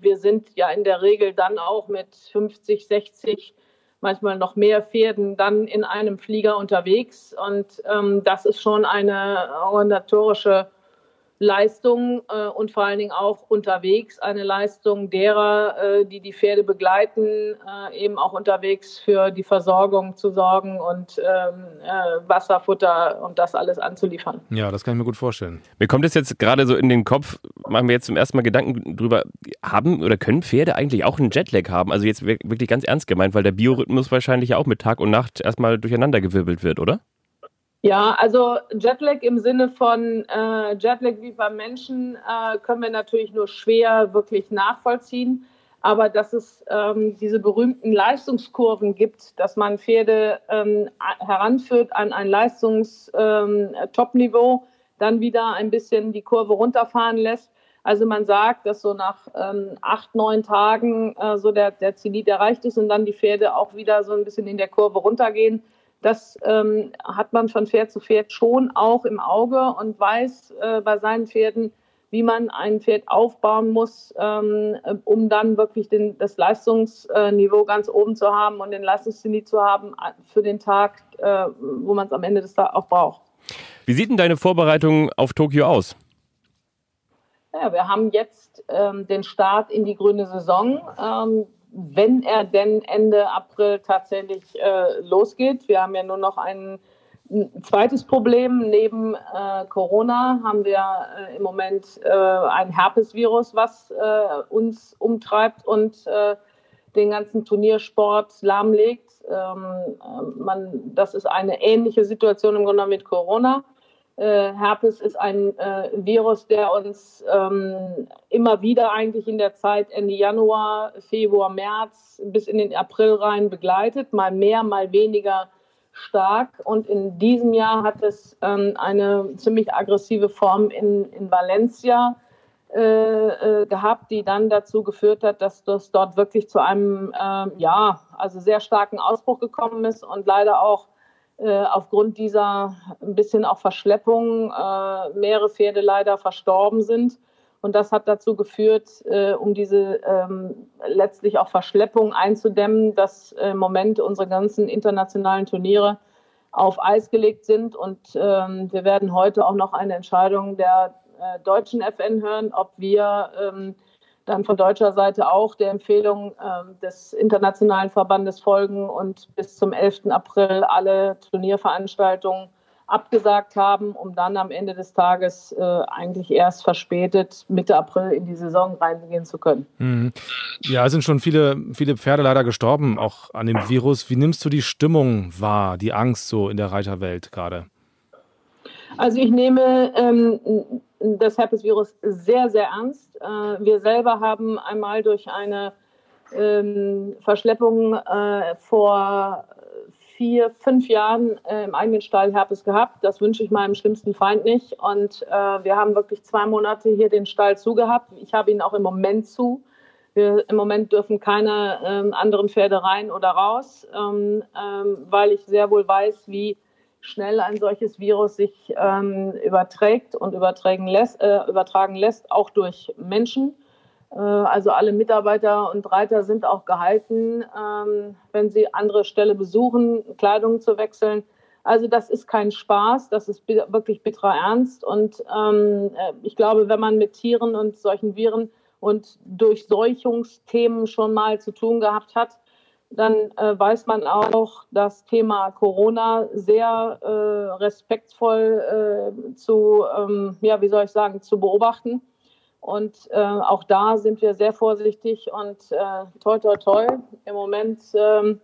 wir sind ja in der Regel dann auch mit 50, 60, manchmal noch mehr Pferden dann in einem Flieger unterwegs. Und ähm, das ist schon eine organisatorische Leistung äh, und vor allen Dingen auch unterwegs eine Leistung derer, äh, die die Pferde begleiten, äh, eben auch unterwegs für die Versorgung zu sorgen und ähm, äh, Wasser, Futter und das alles anzuliefern. Ja, das kann ich mir gut vorstellen. Mir kommt es jetzt gerade so in den Kopf, machen wir jetzt zum ersten Mal Gedanken drüber, haben oder können Pferde eigentlich auch einen Jetlag haben? Also jetzt wirklich ganz ernst gemeint, weil der Biorhythmus wahrscheinlich auch mit Tag und Nacht erstmal durcheinandergewirbelt wird, oder? Ja, also Jetlag im Sinne von äh, Jetlag wie beim Menschen äh, können wir natürlich nur schwer wirklich nachvollziehen. Aber dass es ähm, diese berühmten Leistungskurven gibt, dass man Pferde ähm, heranführt an ein Leistungstopniveau, ähm, dann wieder ein bisschen die Kurve runterfahren lässt. Also man sagt, dass so nach ähm, acht, neun Tagen äh, so der, der Zenit erreicht ist und dann die Pferde auch wieder so ein bisschen in der Kurve runtergehen. Das ähm, hat man von Pferd zu Pferd schon auch im Auge und weiß äh, bei seinen Pferden, wie man ein Pferd aufbauen muss, ähm, um dann wirklich den, das Leistungsniveau ganz oben zu haben und den Leistungszenit zu haben äh, für den Tag, äh, wo man es am Ende des Tages auch braucht. Wie sieht denn deine Vorbereitung auf Tokio aus? Ja, wir haben jetzt ähm, den Start in die grüne Saison. Ähm, wenn er denn Ende April tatsächlich äh, losgeht. Wir haben ja nur noch ein, ein zweites Problem. Neben äh, Corona haben wir äh, im Moment äh, ein Herpesvirus, was äh, uns umtreibt und äh, den ganzen Turniersport lahmlegt. Ähm, man, das ist eine ähnliche Situation im Grunde mit Corona. Äh, Herpes ist ein äh, Virus, der uns ähm, immer wieder eigentlich in der Zeit Ende Januar, Februar, März bis in den April rein begleitet, mal mehr, mal weniger stark. Und in diesem Jahr hat es ähm, eine ziemlich aggressive Form in, in Valencia äh, äh gehabt, die dann dazu geführt hat, dass das dort wirklich zu einem, ähm, ja, also sehr starken Ausbruch gekommen ist und leider auch aufgrund dieser ein bisschen auch Verschleppung äh, mehrere Pferde leider verstorben sind. Und das hat dazu geführt, äh, um diese ähm, letztlich auch Verschleppung einzudämmen, dass im Moment unsere ganzen internationalen Turniere auf Eis gelegt sind. Und ähm, wir werden heute auch noch eine Entscheidung der äh, deutschen FN hören, ob wir ähm, dann von deutscher Seite auch der Empfehlung äh, des Internationalen Verbandes folgen und bis zum 11. April alle Turnierveranstaltungen abgesagt haben, um dann am Ende des Tages äh, eigentlich erst verspätet Mitte April in die Saison reingehen zu können. Mhm. Ja, es sind schon viele, viele Pferde leider gestorben, auch an dem Virus. Wie nimmst du die Stimmung wahr, die Angst so in der Reiterwelt gerade? Also ich nehme ähm, das Herpesvirus sehr, sehr ernst. Äh, wir selber haben einmal durch eine ähm, Verschleppung äh, vor vier, fünf Jahren äh, im eigenen Stall Herpes gehabt. Das wünsche ich meinem schlimmsten Feind nicht. Und wir haben wirklich zwei Monate hier den Stall zugehabt. Ich habe ihn auch im Moment zu. Wir, Im Moment dürfen keine ähm, anderen Pferde rein oder raus, ähm, weil ich sehr wohl weiß, wie schnell ein solches Virus sich ähm, überträgt und übertragen lässt, äh, übertragen lässt, auch durch Menschen. Äh, also alle Mitarbeiter und Reiter sind auch gehalten, ähm, wenn sie andere Ställe besuchen, Kleidung zu wechseln. Also das ist kein Spaß, das ist wirklich bitterer Ernst. Und ähm, äh, ich glaube, wenn man mit Tieren und solchen Viren und Durchseuchungsthemen schon mal zu tun gehabt hat, dann äh, weiß man auch das Thema Corona sehr äh, respektvoll äh, zu, ähm, ja, wie soll ich sagen, zu beobachten. Und äh, auch da sind wir sehr vorsichtig und äh, toi, toi, toi. Im Moment ähm,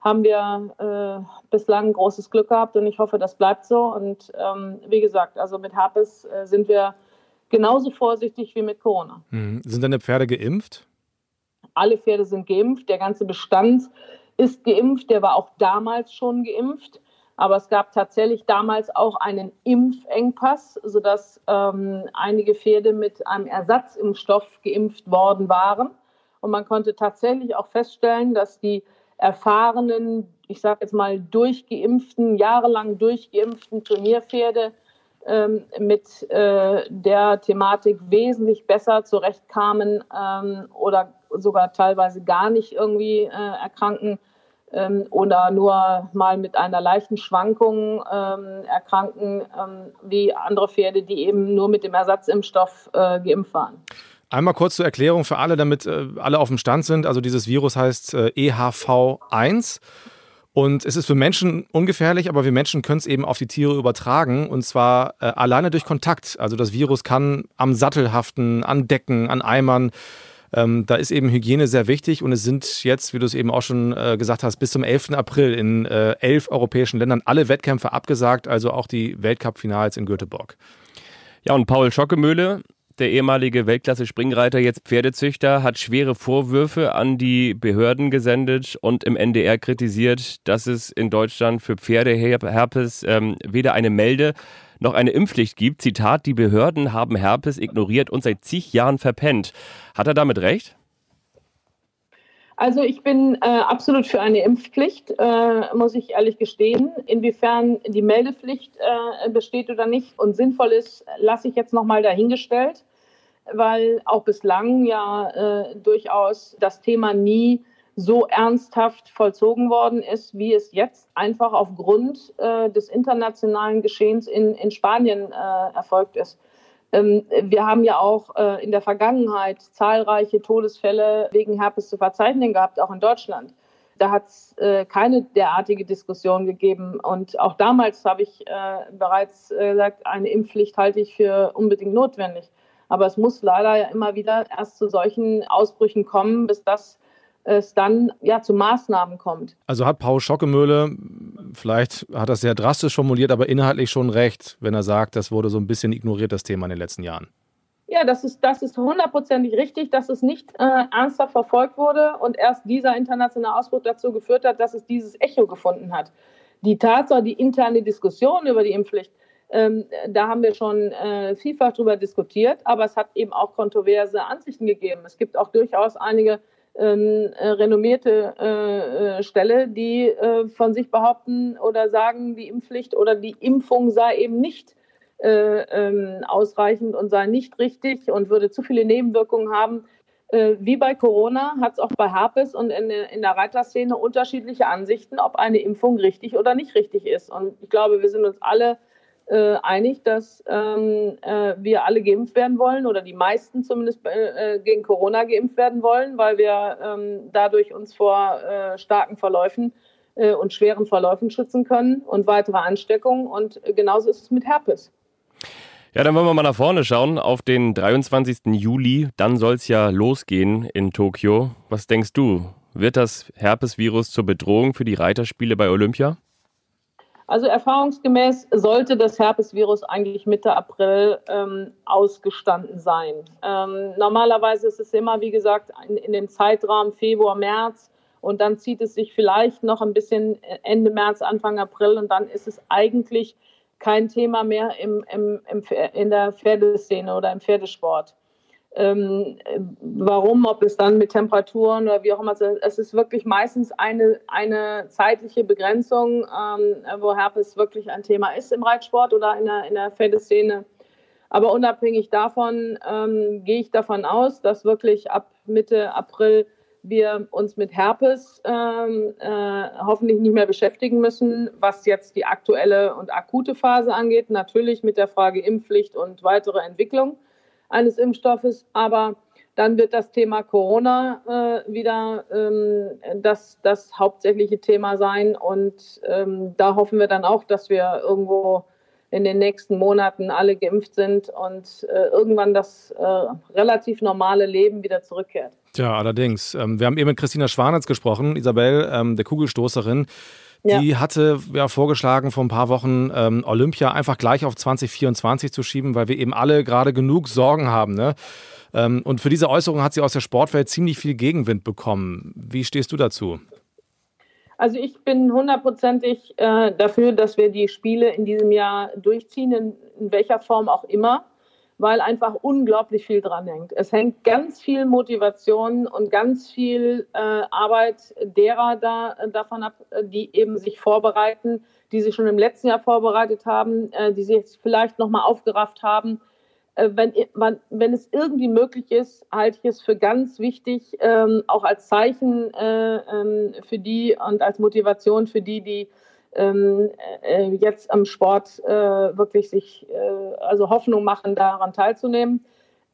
haben wir äh, bislang großes Glück gehabt und ich hoffe, das bleibt so. Und ähm, wie gesagt, also mit Herpes sind wir genauso vorsichtig wie mit Corona. Mhm. Sind deine Pferde geimpft? Alle Pferde sind geimpft, der ganze Bestand ist geimpft, der war auch damals schon geimpft. Aber es gab tatsächlich damals auch einen Impfengpass, sodass ähm, einige Pferde mit einem Ersatzimpfstoff geimpft worden waren. Und man konnte tatsächlich auch feststellen, dass die erfahrenen, ich sage jetzt mal durchgeimpften, jahrelang durchgeimpften Turnierpferde ähm, mit äh, der Thematik wesentlich besser zurechtkamen ähm, oder sogar teilweise gar nicht irgendwie äh, erkranken ähm, oder nur mal mit einer leichten Schwankung ähm, erkranken, ähm, wie andere Pferde, die eben nur mit dem Ersatzimpfstoff äh, geimpft waren. Einmal kurz zur Erklärung für alle, damit äh, alle auf dem Stand sind. Also dieses Virus heißt äh, EHV1 und es ist für Menschen ungefährlich, aber wir Menschen können es eben auf die Tiere übertragen und zwar äh, alleine durch Kontakt. Also das Virus kann am Sattel haften, an Decken, an Eimern Ähm, da ist eben Hygiene sehr wichtig und es sind jetzt, wie du es eben auch schon äh, gesagt hast, bis zum 11. April in äh, elf europäischen Ländern alle Wettkämpfe abgesagt, also auch die Weltcup-Finals in Göteborg. Ja, und Paul Schockemöhle, der ehemalige Weltklasse-Springreiter, jetzt Pferdezüchter, hat schwere Vorwürfe an die Behörden gesendet und im NDR kritisiert, dass es in Deutschland für Pferdeherpes ähm, weder eine Melde- noch eine Impfpflicht gibt. Zitat, die Behörden haben Herpes ignoriert und seit zig Jahren verpennt. Hat er damit recht? Also ich bin äh, absolut für eine Impfpflicht, äh, muss ich ehrlich gestehen. Inwiefern die Meldepflicht äh, besteht oder nicht und sinnvoll ist, lasse ich jetzt nochmal dahingestellt, weil auch bislang ja äh, durchaus das Thema nie so ernsthaft vollzogen worden ist, wie es jetzt einfach aufgrund äh, des internationalen Geschehens in, in Spanien äh, erfolgt ist. Ähm, wir haben ja auch äh, in der Vergangenheit zahlreiche Todesfälle wegen Herpes zu verzeichnen gehabt, auch in Deutschland. Da hat es äh, keine derartige Diskussion gegeben. Und auch damals habe ich äh, bereits äh, gesagt, eine Impfpflicht halte ich für unbedingt notwendig. Aber es muss leider ja immer wieder erst zu solchen Ausbrüchen kommen, bis das es dann ja zu Maßnahmen kommt. Also hat Paul Schockemöhle, vielleicht hat er es sehr drastisch formuliert, aber inhaltlich schon recht, wenn er sagt, das wurde so ein bisschen ignoriert, das Thema in den letzten Jahren. Ja, das ist, das ist hundertprozentig richtig, dass es nicht äh, ernsthaft verfolgt wurde und erst dieser internationale Ausbruch dazu geführt hat, dass es dieses Echo gefunden hat. Die Tatsache, die interne Diskussion über die Impfpflicht, ähm, da haben wir schon äh, vielfach darüber diskutiert, aber es hat eben auch kontroverse Ansichten gegeben. Es gibt auch durchaus einige ähm, äh, renommierte äh, äh, Stelle, die äh, von sich behaupten oder sagen, die Impfpflicht oder die Impfung sei eben nicht äh, ähm, ausreichend und sei nicht richtig und würde zu viele Nebenwirkungen haben. Wie bei Corona hat es auch bei Herpes und in, in der Reiterszene unterschiedliche Ansichten, ob eine Impfung richtig oder nicht richtig ist. Und ich glaube, wir sind uns alle äh, einig, dass ähm, äh, wir alle geimpft werden wollen oder die meisten zumindest äh, äh gegen Corona geimpft werden wollen, weil wir ähm, dadurch uns vor äh, starken Verläufen äh, und schweren Verläufen schützen können und weitere Ansteckungen. Und genauso ist es mit Herpes. Ja, dann wollen wir mal nach vorne schauen auf den 23. Juli. Dann soll es ja losgehen in Tokio. Was denkst du? Wird das Herpesvirus zur Bedrohung für die Reiterspiele bei Olympia? Also erfahrungsgemäß sollte das Herpesvirus eigentlich Mitte April ähm, ausgestanden sein. Ähm, normalerweise ist es immer, wie gesagt, in, in den Zeitrahmen Februar, März und dann zieht es sich vielleicht noch ein bisschen Ende März, Anfang April und dann ist es eigentlich kein Thema mehr im, im, im, in der Pferdeszene oder im Pferdesport ähm, warum, ob es dann mit Temperaturen oder wie auch immer, es ist wirklich meistens eine, eine zeitliche Begrenzung, ähm, wo Herpes wirklich ein Thema ist im Reitsport oder in der, in der Pferdeszene. Aber unabhängig davon ähm, gehe ich davon aus, dass wirklich ab Mitte April wir uns mit Herpes ähm, äh, hoffentlich nicht mehr beschäftigen müssen, was jetzt die aktuelle und akute Phase angeht. Natürlich mit der Frage Impfpflicht und weitere Entwicklung eines Impfstoffes, aber dann wird das Thema Corona äh, wieder ähm, das, das hauptsächliche Thema sein. Und ähm, da hoffen wir dann auch, dass wir irgendwo in den nächsten Monaten alle geimpft sind und äh, irgendwann das äh, relativ normale Leben wieder zurückkehrt. Ja, allerdings. Ähm, wir haben eben mit Christina Schwanitz gesprochen, Isabel, ähm, der Kugelstoßerin. Die ja. hatte ja vorgeschlagen, vor ein paar Wochen ähm, Olympia einfach gleich auf 2024 zu schieben, weil wir eben alle gerade genug Sorgen haben. Ne? Ähm, und für diese Äußerung hat sie aus der Sportwelt ziemlich viel Gegenwind bekommen. Wie stehst du dazu? Also ich bin hundertprozentig äh, dafür, dass wir die Spiele in diesem Jahr durchziehen, in, in welcher Form auch immer weil einfach unglaublich viel dran hängt. Es hängt ganz viel Motivation und ganz viel äh, Arbeit derer da, äh, davon ab, äh, die eben sich vorbereiten, die sich schon im letzten Jahr vorbereitet haben, äh, die sich jetzt vielleicht nochmal aufgerafft haben. Äh, wenn, wenn es irgendwie möglich ist, halte ich es für ganz wichtig, ähm, auch als Zeichen äh, ähm, für die und als Motivation für die, die ähm, äh, jetzt am Sport äh, wirklich sich äh, also Hoffnung machen, daran teilzunehmen.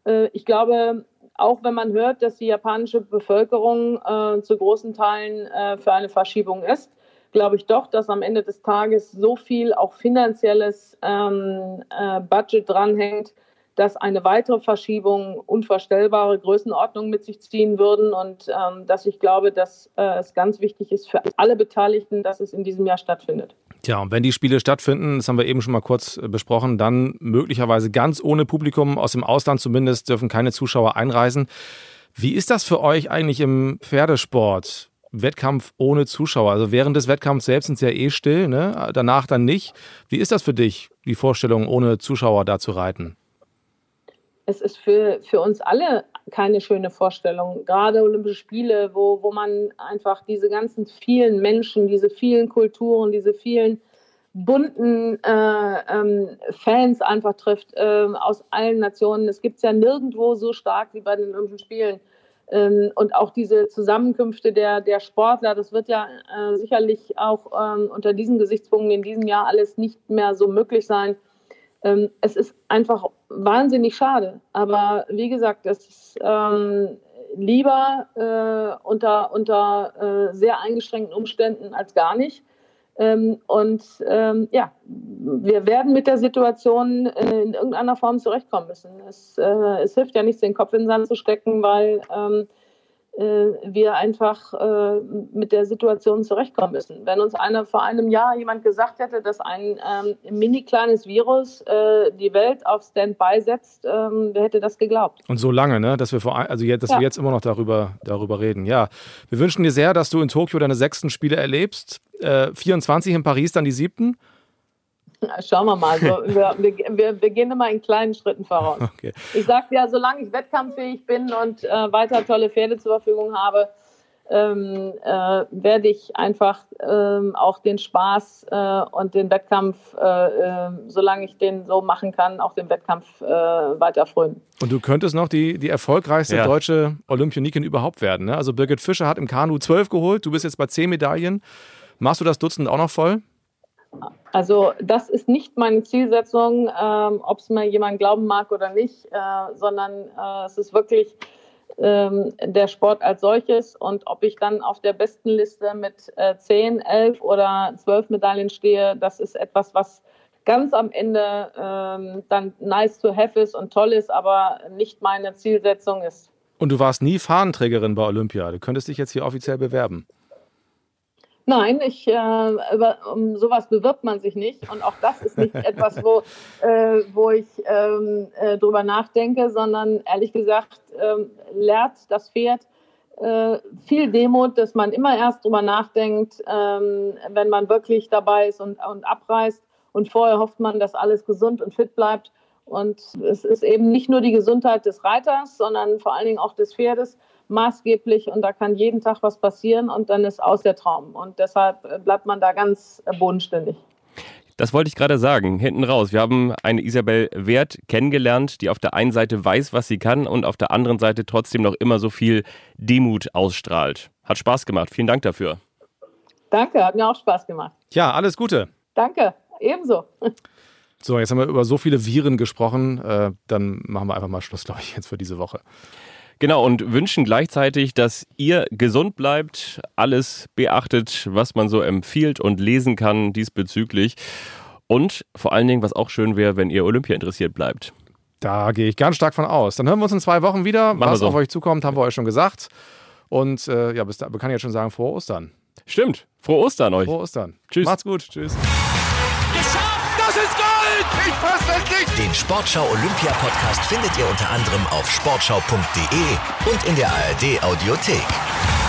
Äh, ich glaube, auch wenn man hört, dass die japanische Bevölkerung äh, zu großen Teilen äh, für eine Verschiebung ist, glaube ich doch, dass am Ende des Tages so viel auch finanzielles ähm, Budget dranhängt, dass eine weitere Verschiebung unvorstellbare Größenordnungen mit sich ziehen würden und ähm, dass ich glaube, dass äh, es ganz wichtig ist für alle Beteiligten, dass es in diesem Jahr stattfindet. Tja, und wenn die Spiele stattfinden, das haben wir eben schon mal kurz äh, besprochen, dann möglicherweise ganz ohne Publikum, aus dem Ausland zumindest, dürfen keine Zuschauer einreisen. Wie ist das für euch eigentlich im Pferdesport? Wettkampf ohne Zuschauer. Also während des Wettkampfs selbst sind sie ja eh still, ne? danach dann nicht. Wie ist das für dich, die Vorstellung, ohne Zuschauer da zu reiten? Es ist für, für uns alle keine schöne Vorstellung. Gerade Olympische Spiele, wo, wo man einfach diese ganzen vielen Menschen, diese vielen Kulturen, diese vielen bunten äh, ähm, Fans einfach trifft äh, aus allen Nationen. Es gibt es ja nirgendwo so stark wie bei den Olympischen Spielen. Ähm, und auch diese Zusammenkünfte der, der Sportler, das wird ja äh, sicherlich auch ähm, unter diesen Gesichtspunkten in diesem Jahr alles nicht mehr so möglich sein. Ähm, es ist einfach wahnsinnig schade. Aber wie gesagt, es ist ähm, lieber äh, unter, unter äh, sehr eingeschränkten Umständen als gar nicht. Ähm, und ähm, ja, wir werden mit der Situation äh, in irgendeiner Form zurechtkommen müssen. Es, äh, es, hilft ja nichts, den Kopf in den Sand zu stecken, weil ähm, äh, wir einfach äh, mit der Situation zurechtkommen müssen. Wenn uns eine, vor einem Jahr jemand gesagt hätte, dass ein ähm, mini kleines Virus äh, die Welt auf Standby setzt, ähm, wer hätte das geglaubt? Und so lange, ne? dass, wir, vor, also jetzt, dass ja. wir jetzt immer noch darüber, darüber reden. Ja, wir wünschen dir sehr, dass du in Tokio deine sechsten Spiele erlebst. 24 in Paris, dann die siebten. Schauen wir mal. So, wir, wir, wir, gehen immer in kleinen Schritten voraus. Okay. Ich sage ja, solange ich wettkampffähig bin und äh, weiter tolle Pferde zur Verfügung habe, ähm, äh, werde ich einfach ähm, auch den Spaß äh, und den Wettkampf, äh, ähm, solange ich den so machen kann, auch den Wettkampf äh, weiter frönen. Und du könntest noch die, die erfolgreichste ja. deutsche Olympionikin überhaupt werden. Ne? Also Birgit Fischer hat im Kanu zwölf geholt, du bist jetzt bei zehn Medaillen. Machst du das Dutzend auch noch voll? Also das ist nicht meine Zielsetzung, ähm, ob es mir jemand glauben mag oder nicht, äh, sondern äh, es ist wirklich ähm, der Sport als solches und ob ich dann auf der besten Liste mit äh, 10, 11 oder 12 Medaillen stehe, das ist etwas, was ganz am Ende ähm, dann nice to have ist und toll ist, aber nicht meine Zielsetzung ist. Und du warst nie Fahnenträgerin bei Olympia. Du könntest dich jetzt hier offiziell bewerben. Nein, ich, äh, über, um sowas bewirbt man sich nicht. Und auch das ist nicht etwas, wo, äh, wo ich ähm, äh, drüber nachdenke, sondern ehrlich gesagt ähm, lehrt das Pferd äh, viel Demut, dass man immer erst drüber nachdenkt, ähm, wenn man wirklich dabei ist und, und abreißt. Und vorher hofft man, dass alles gesund und fit bleibt. Und es ist eben nicht nur die Gesundheit des Reiters, sondern vor allen Dingen auch des Pferdes maßgeblich und da kann jeden Tag was passieren und dann ist aus der Traum. Und deshalb äh, bleibt man da ganz äh, bodenständig. Das wollte ich gerade sagen, hinten raus. Wir haben eine Isabel Wert kennengelernt, die auf der einen Seite weiß, was sie kann und auf der anderen Seite trotzdem noch immer so viel Demut ausstrahlt. Hat Spaß gemacht. Vielen Dank dafür. Danke, hat mir auch Spaß gemacht. Ja, alles Gute. Danke, ebenso. So, jetzt haben wir über so viele Viren gesprochen. Äh, dann machen wir einfach mal Schluss, glaube ich, jetzt für diese Woche. Genau, und wünschen gleichzeitig, dass ihr gesund bleibt, alles beachtet, was man so empfiehlt und lesen kann diesbezüglich. Und vor allen Dingen, was auch schön wäre, wenn ihr Olympia interessiert bleibt. Da gehe ich ganz stark von aus. Dann hören wir uns in zwei Wochen wieder. Machen was so. auf euch zukommt, haben wir euch schon gesagt. Und äh, ja, bis da, man kann jetzt schon sagen, frohe Ostern. Stimmt. Frohe Ostern euch. Frohe Ostern. Tschüss. Macht's gut. Tschüss. Den Sportschau Olympia Podcast findet ihr unter anderem auf sportschau.de und in der ARD Audiothek.